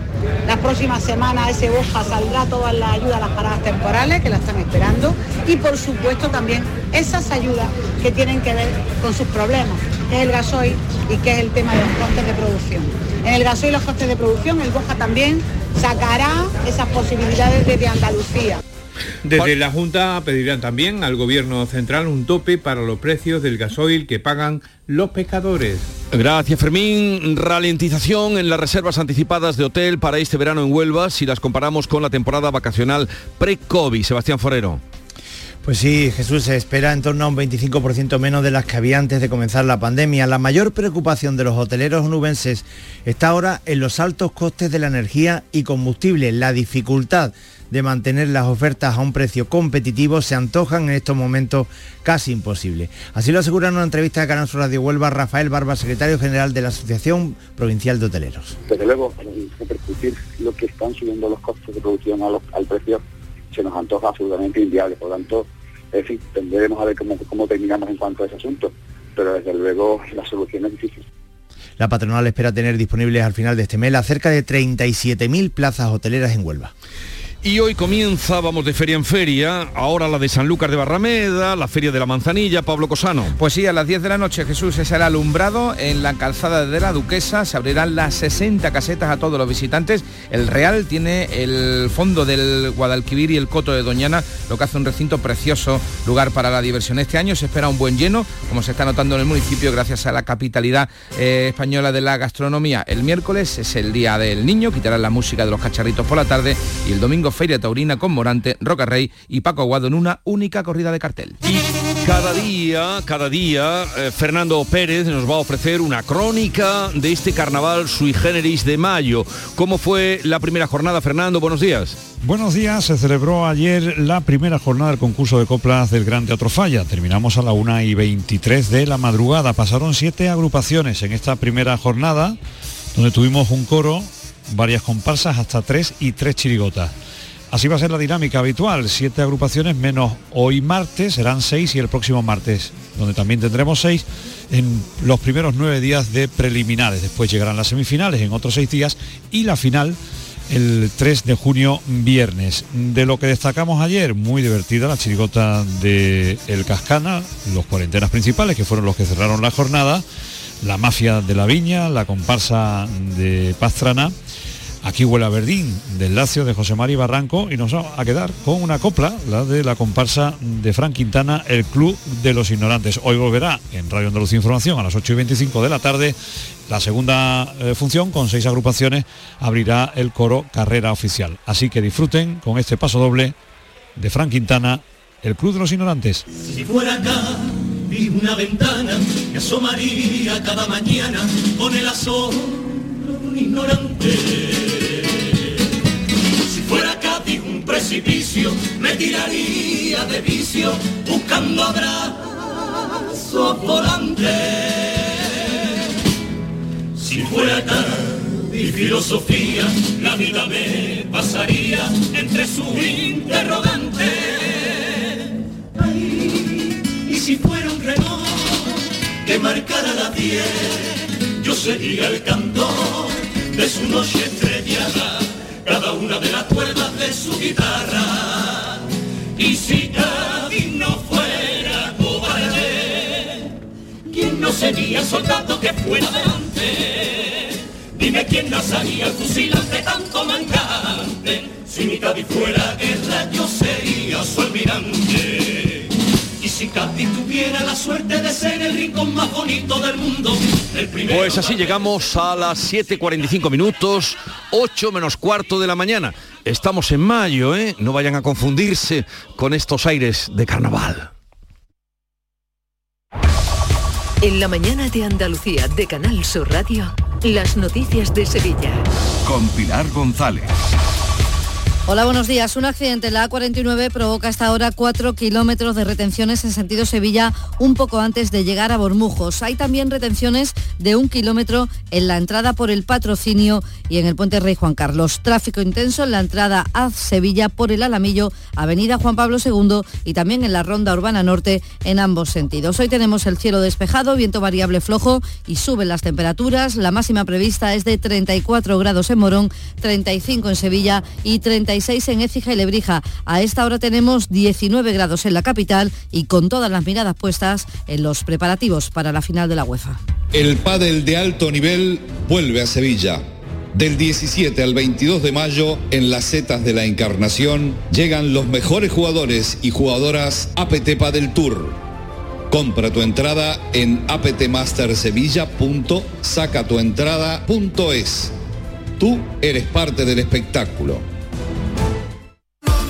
La próxima semana ese BOJA saldrá todas las ayudas a las paradas temporales que la están esperando y por supuesto también esas ayudas que tienen que ver con sus problemas, que es el gasoil y que es el tema de los costes de producción. En el gasoil y los costes de producción el BOJA también sacará esas posibilidades desde Andalucía. Desde la Junta pedirán también al Gobierno Central un tope para los precios del gasoil que pagan los pescadores. Gracias Fermín. Ralentización en las reservas anticipadas de hotel para este verano en Huelva si las comparamos con la temporada vacacional pre-COVID. Sebastián Forero. Pues sí, Jesús, se espera en torno a un 25% menos de las que había antes de comenzar la pandemia. La mayor preocupación de los hoteleros nubenses está ahora en los altos costes de la energía y combustible, la dificultad de mantener las ofertas a un precio competitivo se antojan en estos momentos casi imposible. Así lo asegura en una entrevista de Canal Sur Radio Huelva Rafael Barba, secretario general de la Asociación Provincial de Hoteleros. Desde luego, repercutir lo que están subiendo los costos de producción al precio se nos antoja absolutamente inviable. Por lo tanto, en fin, tendremos a ver cómo, cómo terminamos en cuanto a ese asunto. Pero desde luego la solución es difícil. La patronal espera tener disponibles al final de este mes cerca de 37.000 plazas hoteleras en Huelva. Y hoy comienza, vamos de feria en feria, ahora la de Sanlúcar de Barrameda, la feria de la Manzanilla, Pablo Cosano. Pues sí, a las 10 de la noche Jesús es el alumbrado en la calzada de la Duquesa, se abrirán las 60 casetas a todos los visitantes. El Real tiene el fondo del Guadalquivir y el Coto de Doñana, lo que hace un recinto precioso, lugar para la diversión. Este año se espera un buen lleno, como se está notando en el municipio gracias a la capitalidad eh, española de la gastronomía. El miércoles es el día del niño, quitarán la música de los cacharritos por la tarde y el domingo Feria Taurina con Morante, Roca Rey y Paco Aguado en una única corrida de cartel. Y cada día, cada día, eh, Fernando Pérez nos va a ofrecer una crónica de este carnaval sui generis de mayo. ¿Cómo fue la primera jornada, Fernando? Buenos días. Buenos días, se celebró ayer la primera jornada del concurso de coplas del Gran Teatro Falla. Terminamos a la 1 y 23 de la madrugada. Pasaron siete agrupaciones en esta primera jornada, donde tuvimos un coro, varias comparsas, hasta tres y tres chirigotas. Así va a ser la dinámica habitual, siete agrupaciones menos hoy martes, serán seis y el próximo martes, donde también tendremos seis en los primeros nueve días de preliminares. Después llegarán las semifinales en otros seis días y la final el 3 de junio viernes. De lo que destacamos ayer, muy divertida la chirigota de El Cascana, los cuarentenas principales que fueron los que cerraron la jornada, la mafia de la viña, la comparsa de Pastrana Aquí huele a Verdín, del Lacio de José Mari Barranco y nos vamos a quedar con una copla, la de la comparsa de Frank Quintana, el Club de los Ignorantes. Hoy volverá en Radio Andalucía Información a las 8 y 25 de la tarde. La segunda eh, función, con seis agrupaciones, abrirá el coro Carrera Oficial. Así que disfruten con este paso doble de Frank Quintana, el Club de los Ignorantes. Si fuera acá vi una ventana que asomaría cada mañana con el un ignorante. Si fuera Cádiz un precipicio, me tiraría de vicio buscando abrazos volantes. Si fuera Cádiz filosofía, la vida me pasaría entre sus interrogantes. Ay, y si fuera un reloj que marcara la 10, yo sería el cantor de su noche estrellada, cada una de las cuerdas de su guitarra. Y si Cádiz no fuera cobarde, ¿quién no sería soldado que fuera adelante? Dime quién nacería el fusil ante tanto mancante. Si mi Cádiz fuera guerra, yo sería su almirante. Si Cádiz tuviera la suerte de ser el rincón más bonito del mundo, el primero Pues así llegamos a las 7.45 minutos, 8 menos cuarto de la mañana. Estamos en mayo, ¿eh? No vayan a confundirse con estos aires de carnaval. En la mañana de Andalucía de Canal Sur Radio, las noticias de Sevilla. Con Pilar González. Hola, buenos días. Un accidente en la A49 provoca hasta ahora 4 kilómetros de retenciones en sentido Sevilla un poco antes de llegar a Bormujos. Hay también retenciones de un kilómetro en la entrada por el patrocinio y en el puente Rey Juan Carlos. Tráfico intenso en la entrada a Sevilla por el Alamillo, Avenida Juan Pablo II y también en la Ronda Urbana Norte en ambos sentidos. Hoy tenemos el cielo despejado, viento variable flojo y suben las temperaturas. La máxima prevista es de 34 grados en Morón, 35 en Sevilla y 36 en Écija y Lebrija. A esta hora tenemos 19 grados en la capital y con todas las miradas puestas en los preparativos para la final de la UEFA. El pádel de alto nivel vuelve a Sevilla. Del 17 al 22 de mayo, en las setas de la Encarnación, llegan los mejores jugadores y jugadoras APT Padel Tour. Compra tu entrada en aptmastersevilla.sacatuentrada.es. Tú eres parte del espectáculo.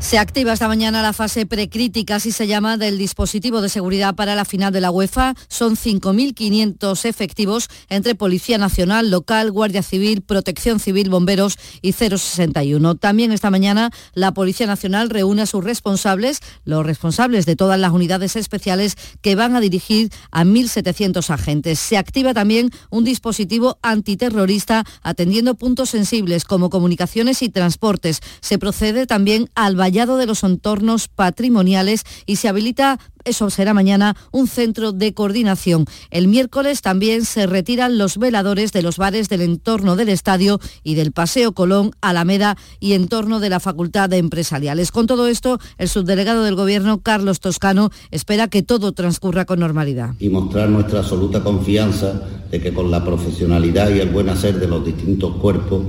Se activa esta mañana la fase precrítica, así se llama, del dispositivo de seguridad para la final de la UEFA. Son 5.500 efectivos entre Policía Nacional, Local, Guardia Civil, Protección Civil, Bomberos y 061. También esta mañana la Policía Nacional reúne a sus responsables, los responsables de todas las unidades especiales que van a dirigir a 1.700 agentes. Se activa también un dispositivo antiterrorista atendiendo puntos sensibles como comunicaciones y transportes. Se procede también al vallado de los entornos patrimoniales y se habilita eso será mañana, un centro de coordinación. El miércoles también se retiran los veladores de los bares del entorno del estadio y del Paseo Colón, Alameda y entorno de la Facultad de Empresariales. Con todo esto, el subdelegado del Gobierno, Carlos Toscano, espera que todo transcurra con normalidad. Y mostrar nuestra absoluta confianza de que con la profesionalidad y el buen hacer de los distintos cuerpos,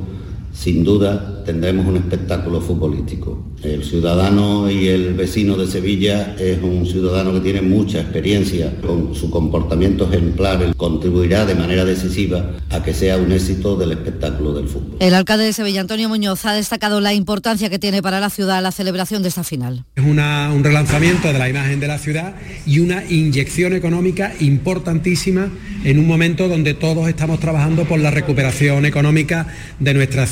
sin duda tendremos un espectáculo futbolístico. El ciudadano y el vecino de Sevilla es un ciudadano que tiene mucha experiencia, con su comportamiento ejemplar contribuirá de manera decisiva a que sea un éxito del espectáculo del fútbol. El alcalde de Sevilla, Antonio Muñoz, ha destacado la importancia que tiene para la ciudad la celebración de esta final. Es una, un relanzamiento de la imagen de la ciudad y una inyección económica importantísima en un momento donde todos estamos trabajando por la recuperación económica de nuestras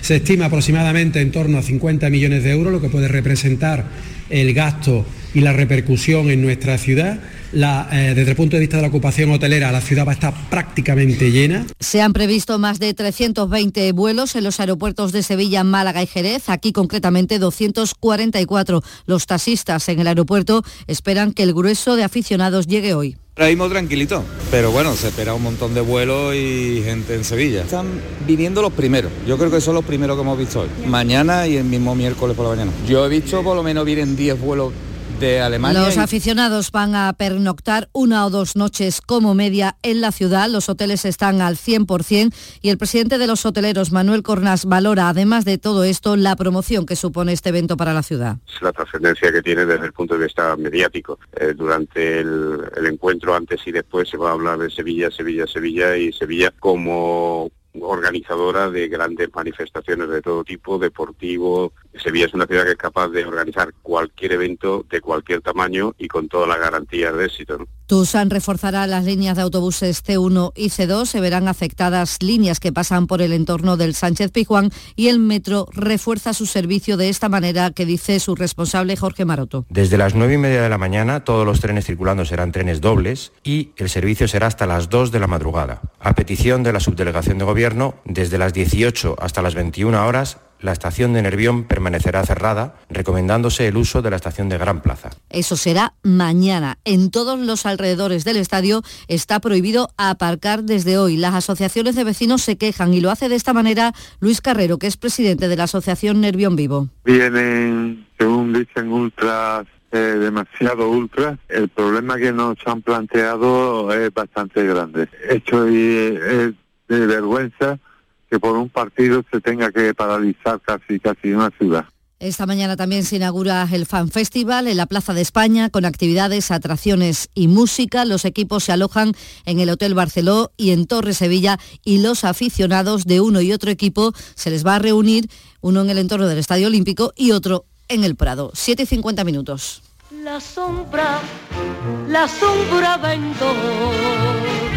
Se estima aproximadamente en torno a 50 millones de euros, lo que puede representar el gasto y la repercusión en nuestra ciudad. Eh, desde el punto de vista de la ocupación hotelera, la ciudad va a estar prácticamente llena. Se han previsto más de 320 vuelos en los aeropuertos de Sevilla, Málaga y Jerez, aquí concretamente 244. Los taxistas en el aeropuerto esperan que el grueso de aficionados llegue hoy. Ahora mismo tranquilito, pero bueno, se espera un montón de vuelos y gente en Sevilla. Están viniendo los primeros, yo creo que son los primeros que hemos visto hoy. Mañana y el mismo miércoles por la mañana. Yo he visto por lo menos vienen 10 vuelos los aficionados van a pernoctar una o dos noches como media en la ciudad. Los hoteles están al 100% y el presidente de los hoteleros, Manuel Cornas, valora además de todo esto la promoción que supone este evento para la ciudad. La trascendencia que tiene desde el punto de vista mediático. Eh, durante el, el encuentro antes y después se va a hablar de Sevilla, Sevilla, Sevilla y Sevilla como organizadora de grandes manifestaciones de todo tipo, deportivo. Sevilla es una ciudad que es capaz de organizar cualquier evento de cualquier tamaño y con toda la garantía de éxito. ¿no? Tusan reforzará las líneas de autobuses C1 y C2. Se verán afectadas líneas que pasan por el entorno del Sánchez Pijuán y el metro refuerza su servicio de esta manera que dice su responsable Jorge Maroto. Desde las 9 y media de la mañana todos los trenes circulando serán trenes dobles y el servicio será hasta las 2 de la madrugada. A petición de la subdelegación de gobierno, desde las 18 hasta las 21 horas la estación de Nervión permanecerá cerrada, recomendándose el uso de la estación de Gran Plaza. Eso será mañana. En todos los alrededores del estadio está prohibido aparcar desde hoy. Las asociaciones de vecinos se quejan y lo hace de esta manera Luis Carrero, que es presidente de la asociación Nervión Vivo. Vienen, según dicen, ultras eh, demasiado ultras. El problema que nos han planteado es bastante grande. Hecho y, eh, de vergüenza que por un partido se tenga que paralizar casi casi una ciudad. Esta mañana también se inaugura el Fan Festival en la Plaza de España con actividades, atracciones y música. Los equipos se alojan en el Hotel Barceló y en Torre Sevilla y los aficionados de uno y otro equipo se les va a reunir, uno en el entorno del Estadio Olímpico y otro en el Prado. 7 y 50 minutos. La sombra, la sombra vento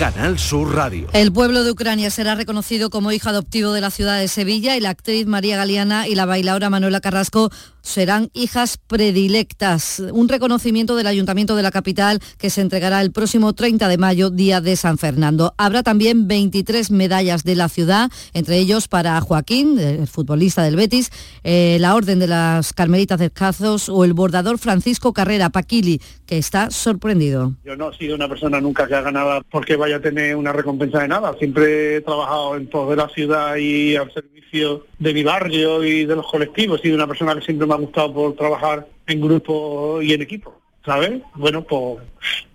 Canal Sur Radio. El pueblo de Ucrania será reconocido como hijo adoptivo de la ciudad de Sevilla y la actriz María Galeana y la bailadora Manuela Carrasco serán hijas predilectas. Un reconocimiento del Ayuntamiento de la capital que se entregará el próximo 30 de mayo, día de San Fernando. Habrá también 23 medallas de la ciudad, entre ellos para Joaquín, el futbolista del Betis, eh, la Orden de las Carmelitas Descalzos o el bordador Francisco Carrera Paquili, que está sorprendido. Yo no he sido una persona nunca que haga nada porque vaya a tener una recompensa de nada. Siempre he trabajado en todo de la ciudad y al servicio de mi barrio y de los colectivos. He sido una persona que siempre me ha gustado por trabajar en grupo y en equipo, ¿sabes? Bueno, pues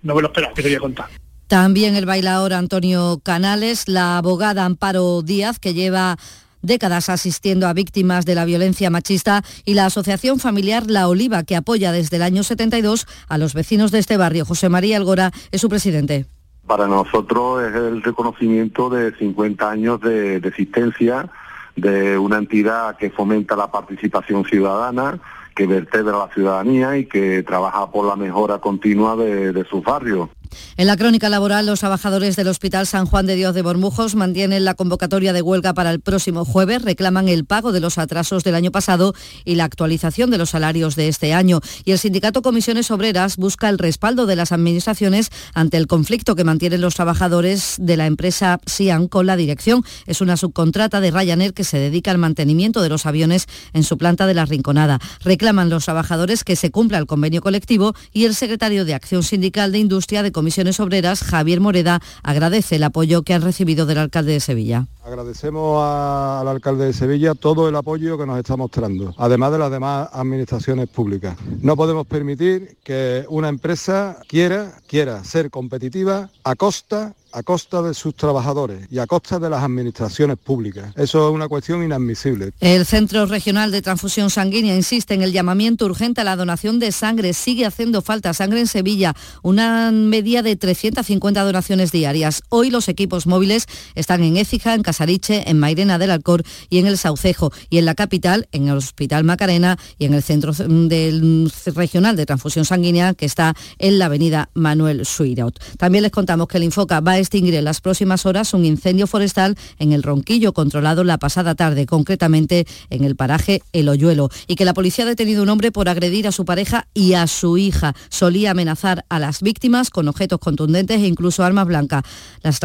no me lo esperaba, que quería contar. También el bailador Antonio Canales, la abogada Amparo Díaz, que lleva décadas asistiendo a víctimas de la violencia machista y la Asociación Familiar La Oliva, que apoya desde el año 72 a los vecinos de este barrio. José María Algora es su presidente. Para nosotros es el reconocimiento de 50 años de, existencia de una entidad que fomenta la participación ciudadana, que vertebra la ciudadanía y que trabaja por la mejora continua de, de sus barrios. En la crónica laboral, los trabajadores del Hospital San Juan de Dios de Bormujos mantienen la convocatoria de huelga para el próximo jueves, reclaman el pago de los atrasos del año pasado y la actualización de los salarios de este año. Y el sindicato Comisiones Obreras busca el respaldo de las administraciones ante el conflicto que mantienen los trabajadores de la empresa Sian con la dirección. Es una subcontrata de Ryanair que se dedica al mantenimiento de los aviones en su planta de la Rinconada. Reclaman los trabajadores que se cumpla el convenio colectivo y el secretario de Acción Sindical de Industria de Comisiones Obreras, Javier Moreda, agradece el apoyo que han recibido del alcalde de Sevilla. Agradecemos al alcalde de Sevilla todo el apoyo que nos está mostrando, además de las demás administraciones públicas. No podemos permitir que una empresa quiera, quiera ser competitiva a costa a costa de sus trabajadores y a costa de las administraciones públicas. Eso es una cuestión inadmisible. El Centro Regional de Transfusión Sanguínea insiste en el llamamiento urgente a la donación de sangre. Sigue haciendo falta sangre en Sevilla, una media de 350 donaciones diarias. Hoy los equipos móviles están en Écija, en Casariche, en Mairena del Alcor y en el Saucejo. Y en la capital, en el Hospital Macarena y en el Centro del Regional de Transfusión Sanguínea, que está en la avenida Manuel Suirot. También les contamos que el Infoca va a extinguir en las próximas horas un incendio forestal en el Ronquillo, controlado la pasada tarde, concretamente en el paraje El Hoyuelo, y que la policía ha detenido un hombre por agredir a su pareja y a su hija. Solía amenazar a las víctimas con objetos contundentes e incluso armas blancas. Las,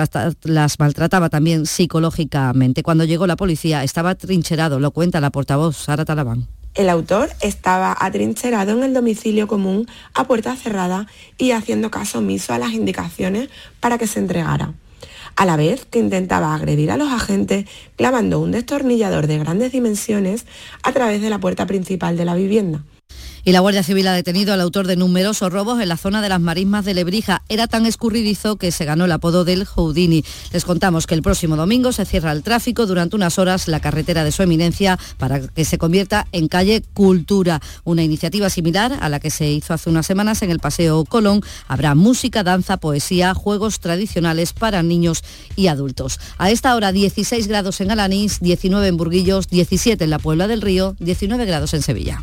las maltrataba también psicológicamente. Cuando llegó la policía estaba trincherado, lo cuenta la portavoz Sara Talabán. El autor estaba atrincherado en el domicilio común a puerta cerrada y haciendo caso omiso a las indicaciones para que se entregara. A la vez que intentaba agredir a los agentes clavando un destornillador de grandes dimensiones a través de la puerta principal de la vivienda. Y la Guardia Civil ha detenido al autor de numerosos robos en la zona de las marismas de Lebrija. Era tan escurridizo que se ganó el apodo del Houdini. Les contamos que el próximo domingo se cierra el tráfico durante unas horas la carretera de su eminencia para que se convierta en calle Cultura. Una iniciativa similar a la que se hizo hace unas semanas en el Paseo Colón. Habrá música, danza, poesía, juegos tradicionales para niños y adultos. A esta hora 16 grados en Alanís, 19 en Burguillos, 17 en la Puebla del Río, 19 grados en Sevilla.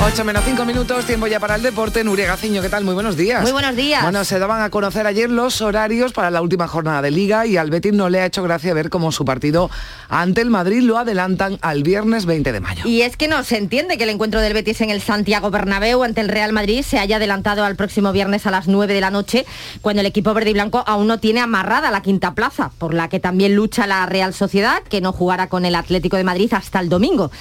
8 menos 5 minutos, tiempo ya para el deporte. Nuria Gaciño, ¿qué tal? Muy buenos días. Muy buenos días. Bueno, se daban a conocer ayer los horarios para la última jornada de Liga y al Betis no le ha hecho gracia ver cómo su partido ante el Madrid lo adelantan al viernes 20 de mayo. Y es que no se entiende que el encuentro del Betis en el Santiago Bernabéu ante el Real Madrid se haya adelantado al próximo viernes a las 9 de la noche, cuando el equipo verde y blanco aún no tiene amarrada la quinta plaza, por la que también lucha la Real Sociedad, que no jugará con el Atlético de Madrid hasta el domingo.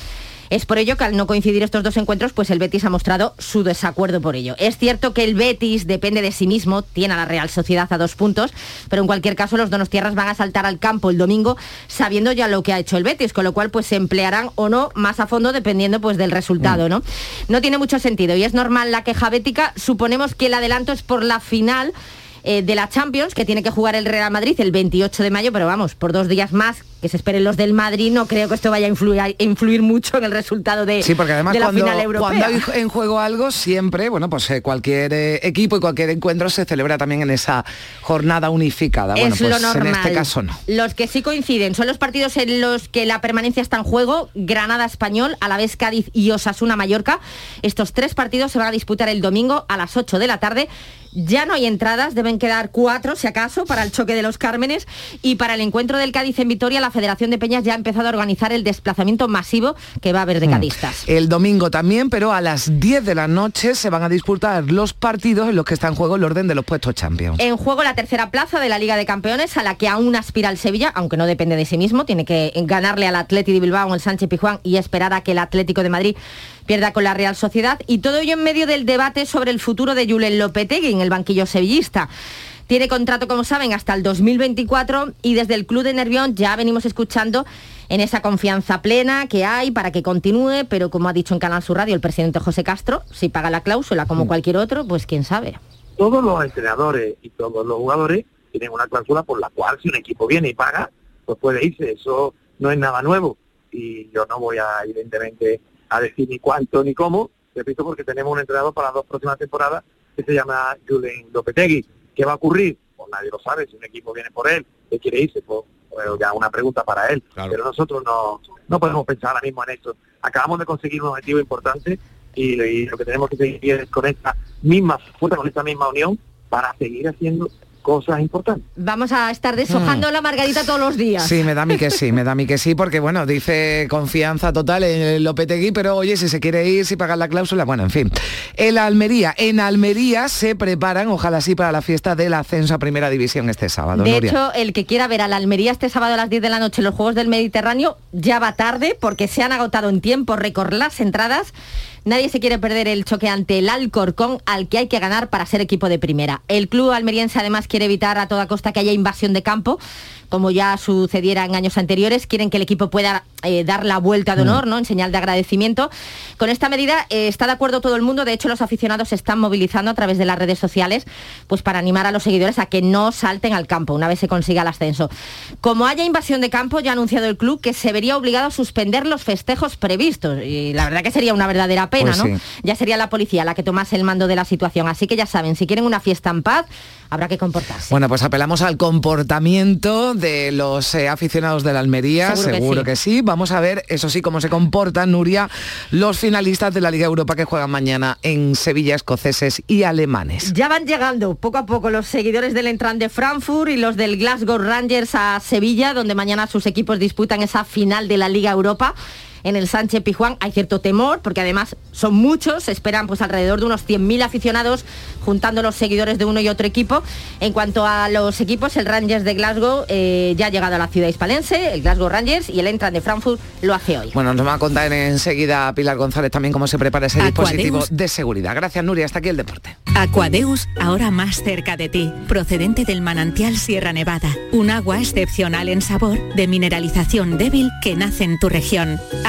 Es por ello que al no coincidir estos dos encuentros, pues el Betis ha mostrado su desacuerdo por ello. Es cierto que el Betis depende de sí mismo, tiene a la Real Sociedad a dos puntos, pero en cualquier caso los donostiarras van a saltar al campo el domingo sabiendo ya lo que ha hecho el Betis, con lo cual pues se emplearán o no más a fondo dependiendo pues del resultado, ¿no? No tiene mucho sentido y es normal la queja bética, suponemos que el adelanto es por la final eh, de la Champions, que tiene que jugar el Real Madrid el 28 de mayo, pero vamos, por dos días más que se esperen los del Madrid, no creo que esto vaya a influir, a influir mucho en el resultado de, Sí, porque además de la cuando, final europea. cuando hay en juego algo, siempre, bueno, pues eh, cualquier eh, equipo y cualquier encuentro se celebra también en esa jornada unificada. Bueno, es pues lo normal. en este caso no. Los que sí coinciden son los partidos en los que la permanencia está en juego, Granada Español, a la vez Cádiz y Osasuna Mallorca. Estos tres partidos se van a disputar el domingo a las 8 de la tarde. Ya no hay entradas, deben quedar cuatro, si acaso, para el choque de los Cármenes. Y para el encuentro del Cádiz en Vitoria, la Federación de Peñas ya ha empezado a organizar el desplazamiento masivo que va a haber de Mm. cadistas. El domingo también, pero a las 10 de la noche se van a disputar los partidos en los que está en juego el orden de los puestos Champions. En juego la tercera plaza de la Liga de Campeones, a la que aún aspira el Sevilla, aunque no depende de sí mismo, tiene que ganarle al Atleti de Bilbao en el Sánchez Pijuán y esperar a que el Atlético de Madrid pierda con la Real Sociedad. Y todo ello en medio del debate sobre el futuro de Julen Lopetegui en el banquillo sevillista. Tiene contrato, como saben, hasta el 2024 y desde el Club de Nervión ya venimos escuchando en esa confianza plena que hay para que continúe, pero como ha dicho en Canal Sur Radio el presidente José Castro, si paga la cláusula como cualquier otro, pues quién sabe. todos los entrenadores y todos los jugadores tienen una cláusula por la cual si un equipo viene y paga, pues puede irse. Eso no es nada nuevo. Y yo no voy a, evidentemente, a decir ni cuánto ni cómo, repito, porque tenemos un entrenador para las dos próximas temporadas que se llama Julen Lopetegui. ¿Qué va a ocurrir? Pues nadie lo sabe. Si un equipo viene por él, que quiere irse, pues, ya una pregunta para él. Pero nosotros no, no podemos pensar ahora mismo en esto. Acabamos de conseguir un objetivo importante y, y lo que tenemos que seguir es con esta misma fuerza, con esta misma unión, para seguir haciendo cosas importantes. Vamos a estar deshojando la margarita todos los días. Sí, me da a mí que sí, me da a mí que sí, porque bueno, dice confianza total en Lopetegui, pero oye, si se quiere ir, si pagan la cláusula, bueno, en fin. El Almería, en Almería se preparan, ojalá sí, para la fiesta del ascenso a Primera División este sábado. De Nuria. hecho, el que quiera ver a la Almería este sábado a las 10 de la noche en los Juegos del Mediterráneo ya va tarde porque se han agotado en tiempo récord las entradas. Nadie se quiere perder el choque ante el Alcorcón, al que hay que ganar para ser equipo de primera. El club almeriense además quiere evitar a toda costa que haya invasión de campo, como ya sucediera en años anteriores. Quieren que el equipo pueda eh, dar la vuelta de honor, ¿no? En señal de agradecimiento. Con esta medida eh, está de acuerdo todo el mundo. De hecho, los aficionados se están movilizando a través de las redes sociales, pues para animar a los seguidores a que no salten al campo una vez se consiga el ascenso. Como haya invasión de campo, ya ha anunciado el club que se vería obligado a suspender los festejos previstos. Y la verdad que sería una verdadera pena, Pues ¿no? sí. Ya sería la policía la que tomase el mando de la situación. Así que ya saben, si quieren una fiesta en paz, habrá que comportarse. Bueno, pues apelamos al comportamiento de los eh, aficionados de la Almería, Seguro seguro, que que, sí. Vamos a ver, eso sí, cómo se comportan, Nuria, los finalistas de la Liga Europa que juegan mañana en Sevilla, escoceses y alemanes. Ya van llegando poco a poco los seguidores del Entran de Frankfurt y los del Glasgow Rangers a Sevilla, donde mañana sus equipos disputan esa final de la Liga Europa. En el Sánchez Pijuán hay cierto temor, porque además son muchos, se esperan pues alrededor de unos 100.000 aficionados juntando los seguidores de uno y otro equipo. En cuanto a los equipos, el Rangers de Glasgow eh, ya ha llegado a la ciudad hispalense, el Glasgow Rangers, y el Entran de Frankfurt lo hace hoy. Bueno, nos va a contar enseguida Pilar González también cómo se prepara ese dispositivo Aquadeus. de seguridad. Gracias, Nuria. Hasta aquí el deporte. Aquadeus, ahora más cerca de ti, procedente del manantial Sierra Nevada, un agua excepcional en sabor, de mineralización débil que nace en tu región.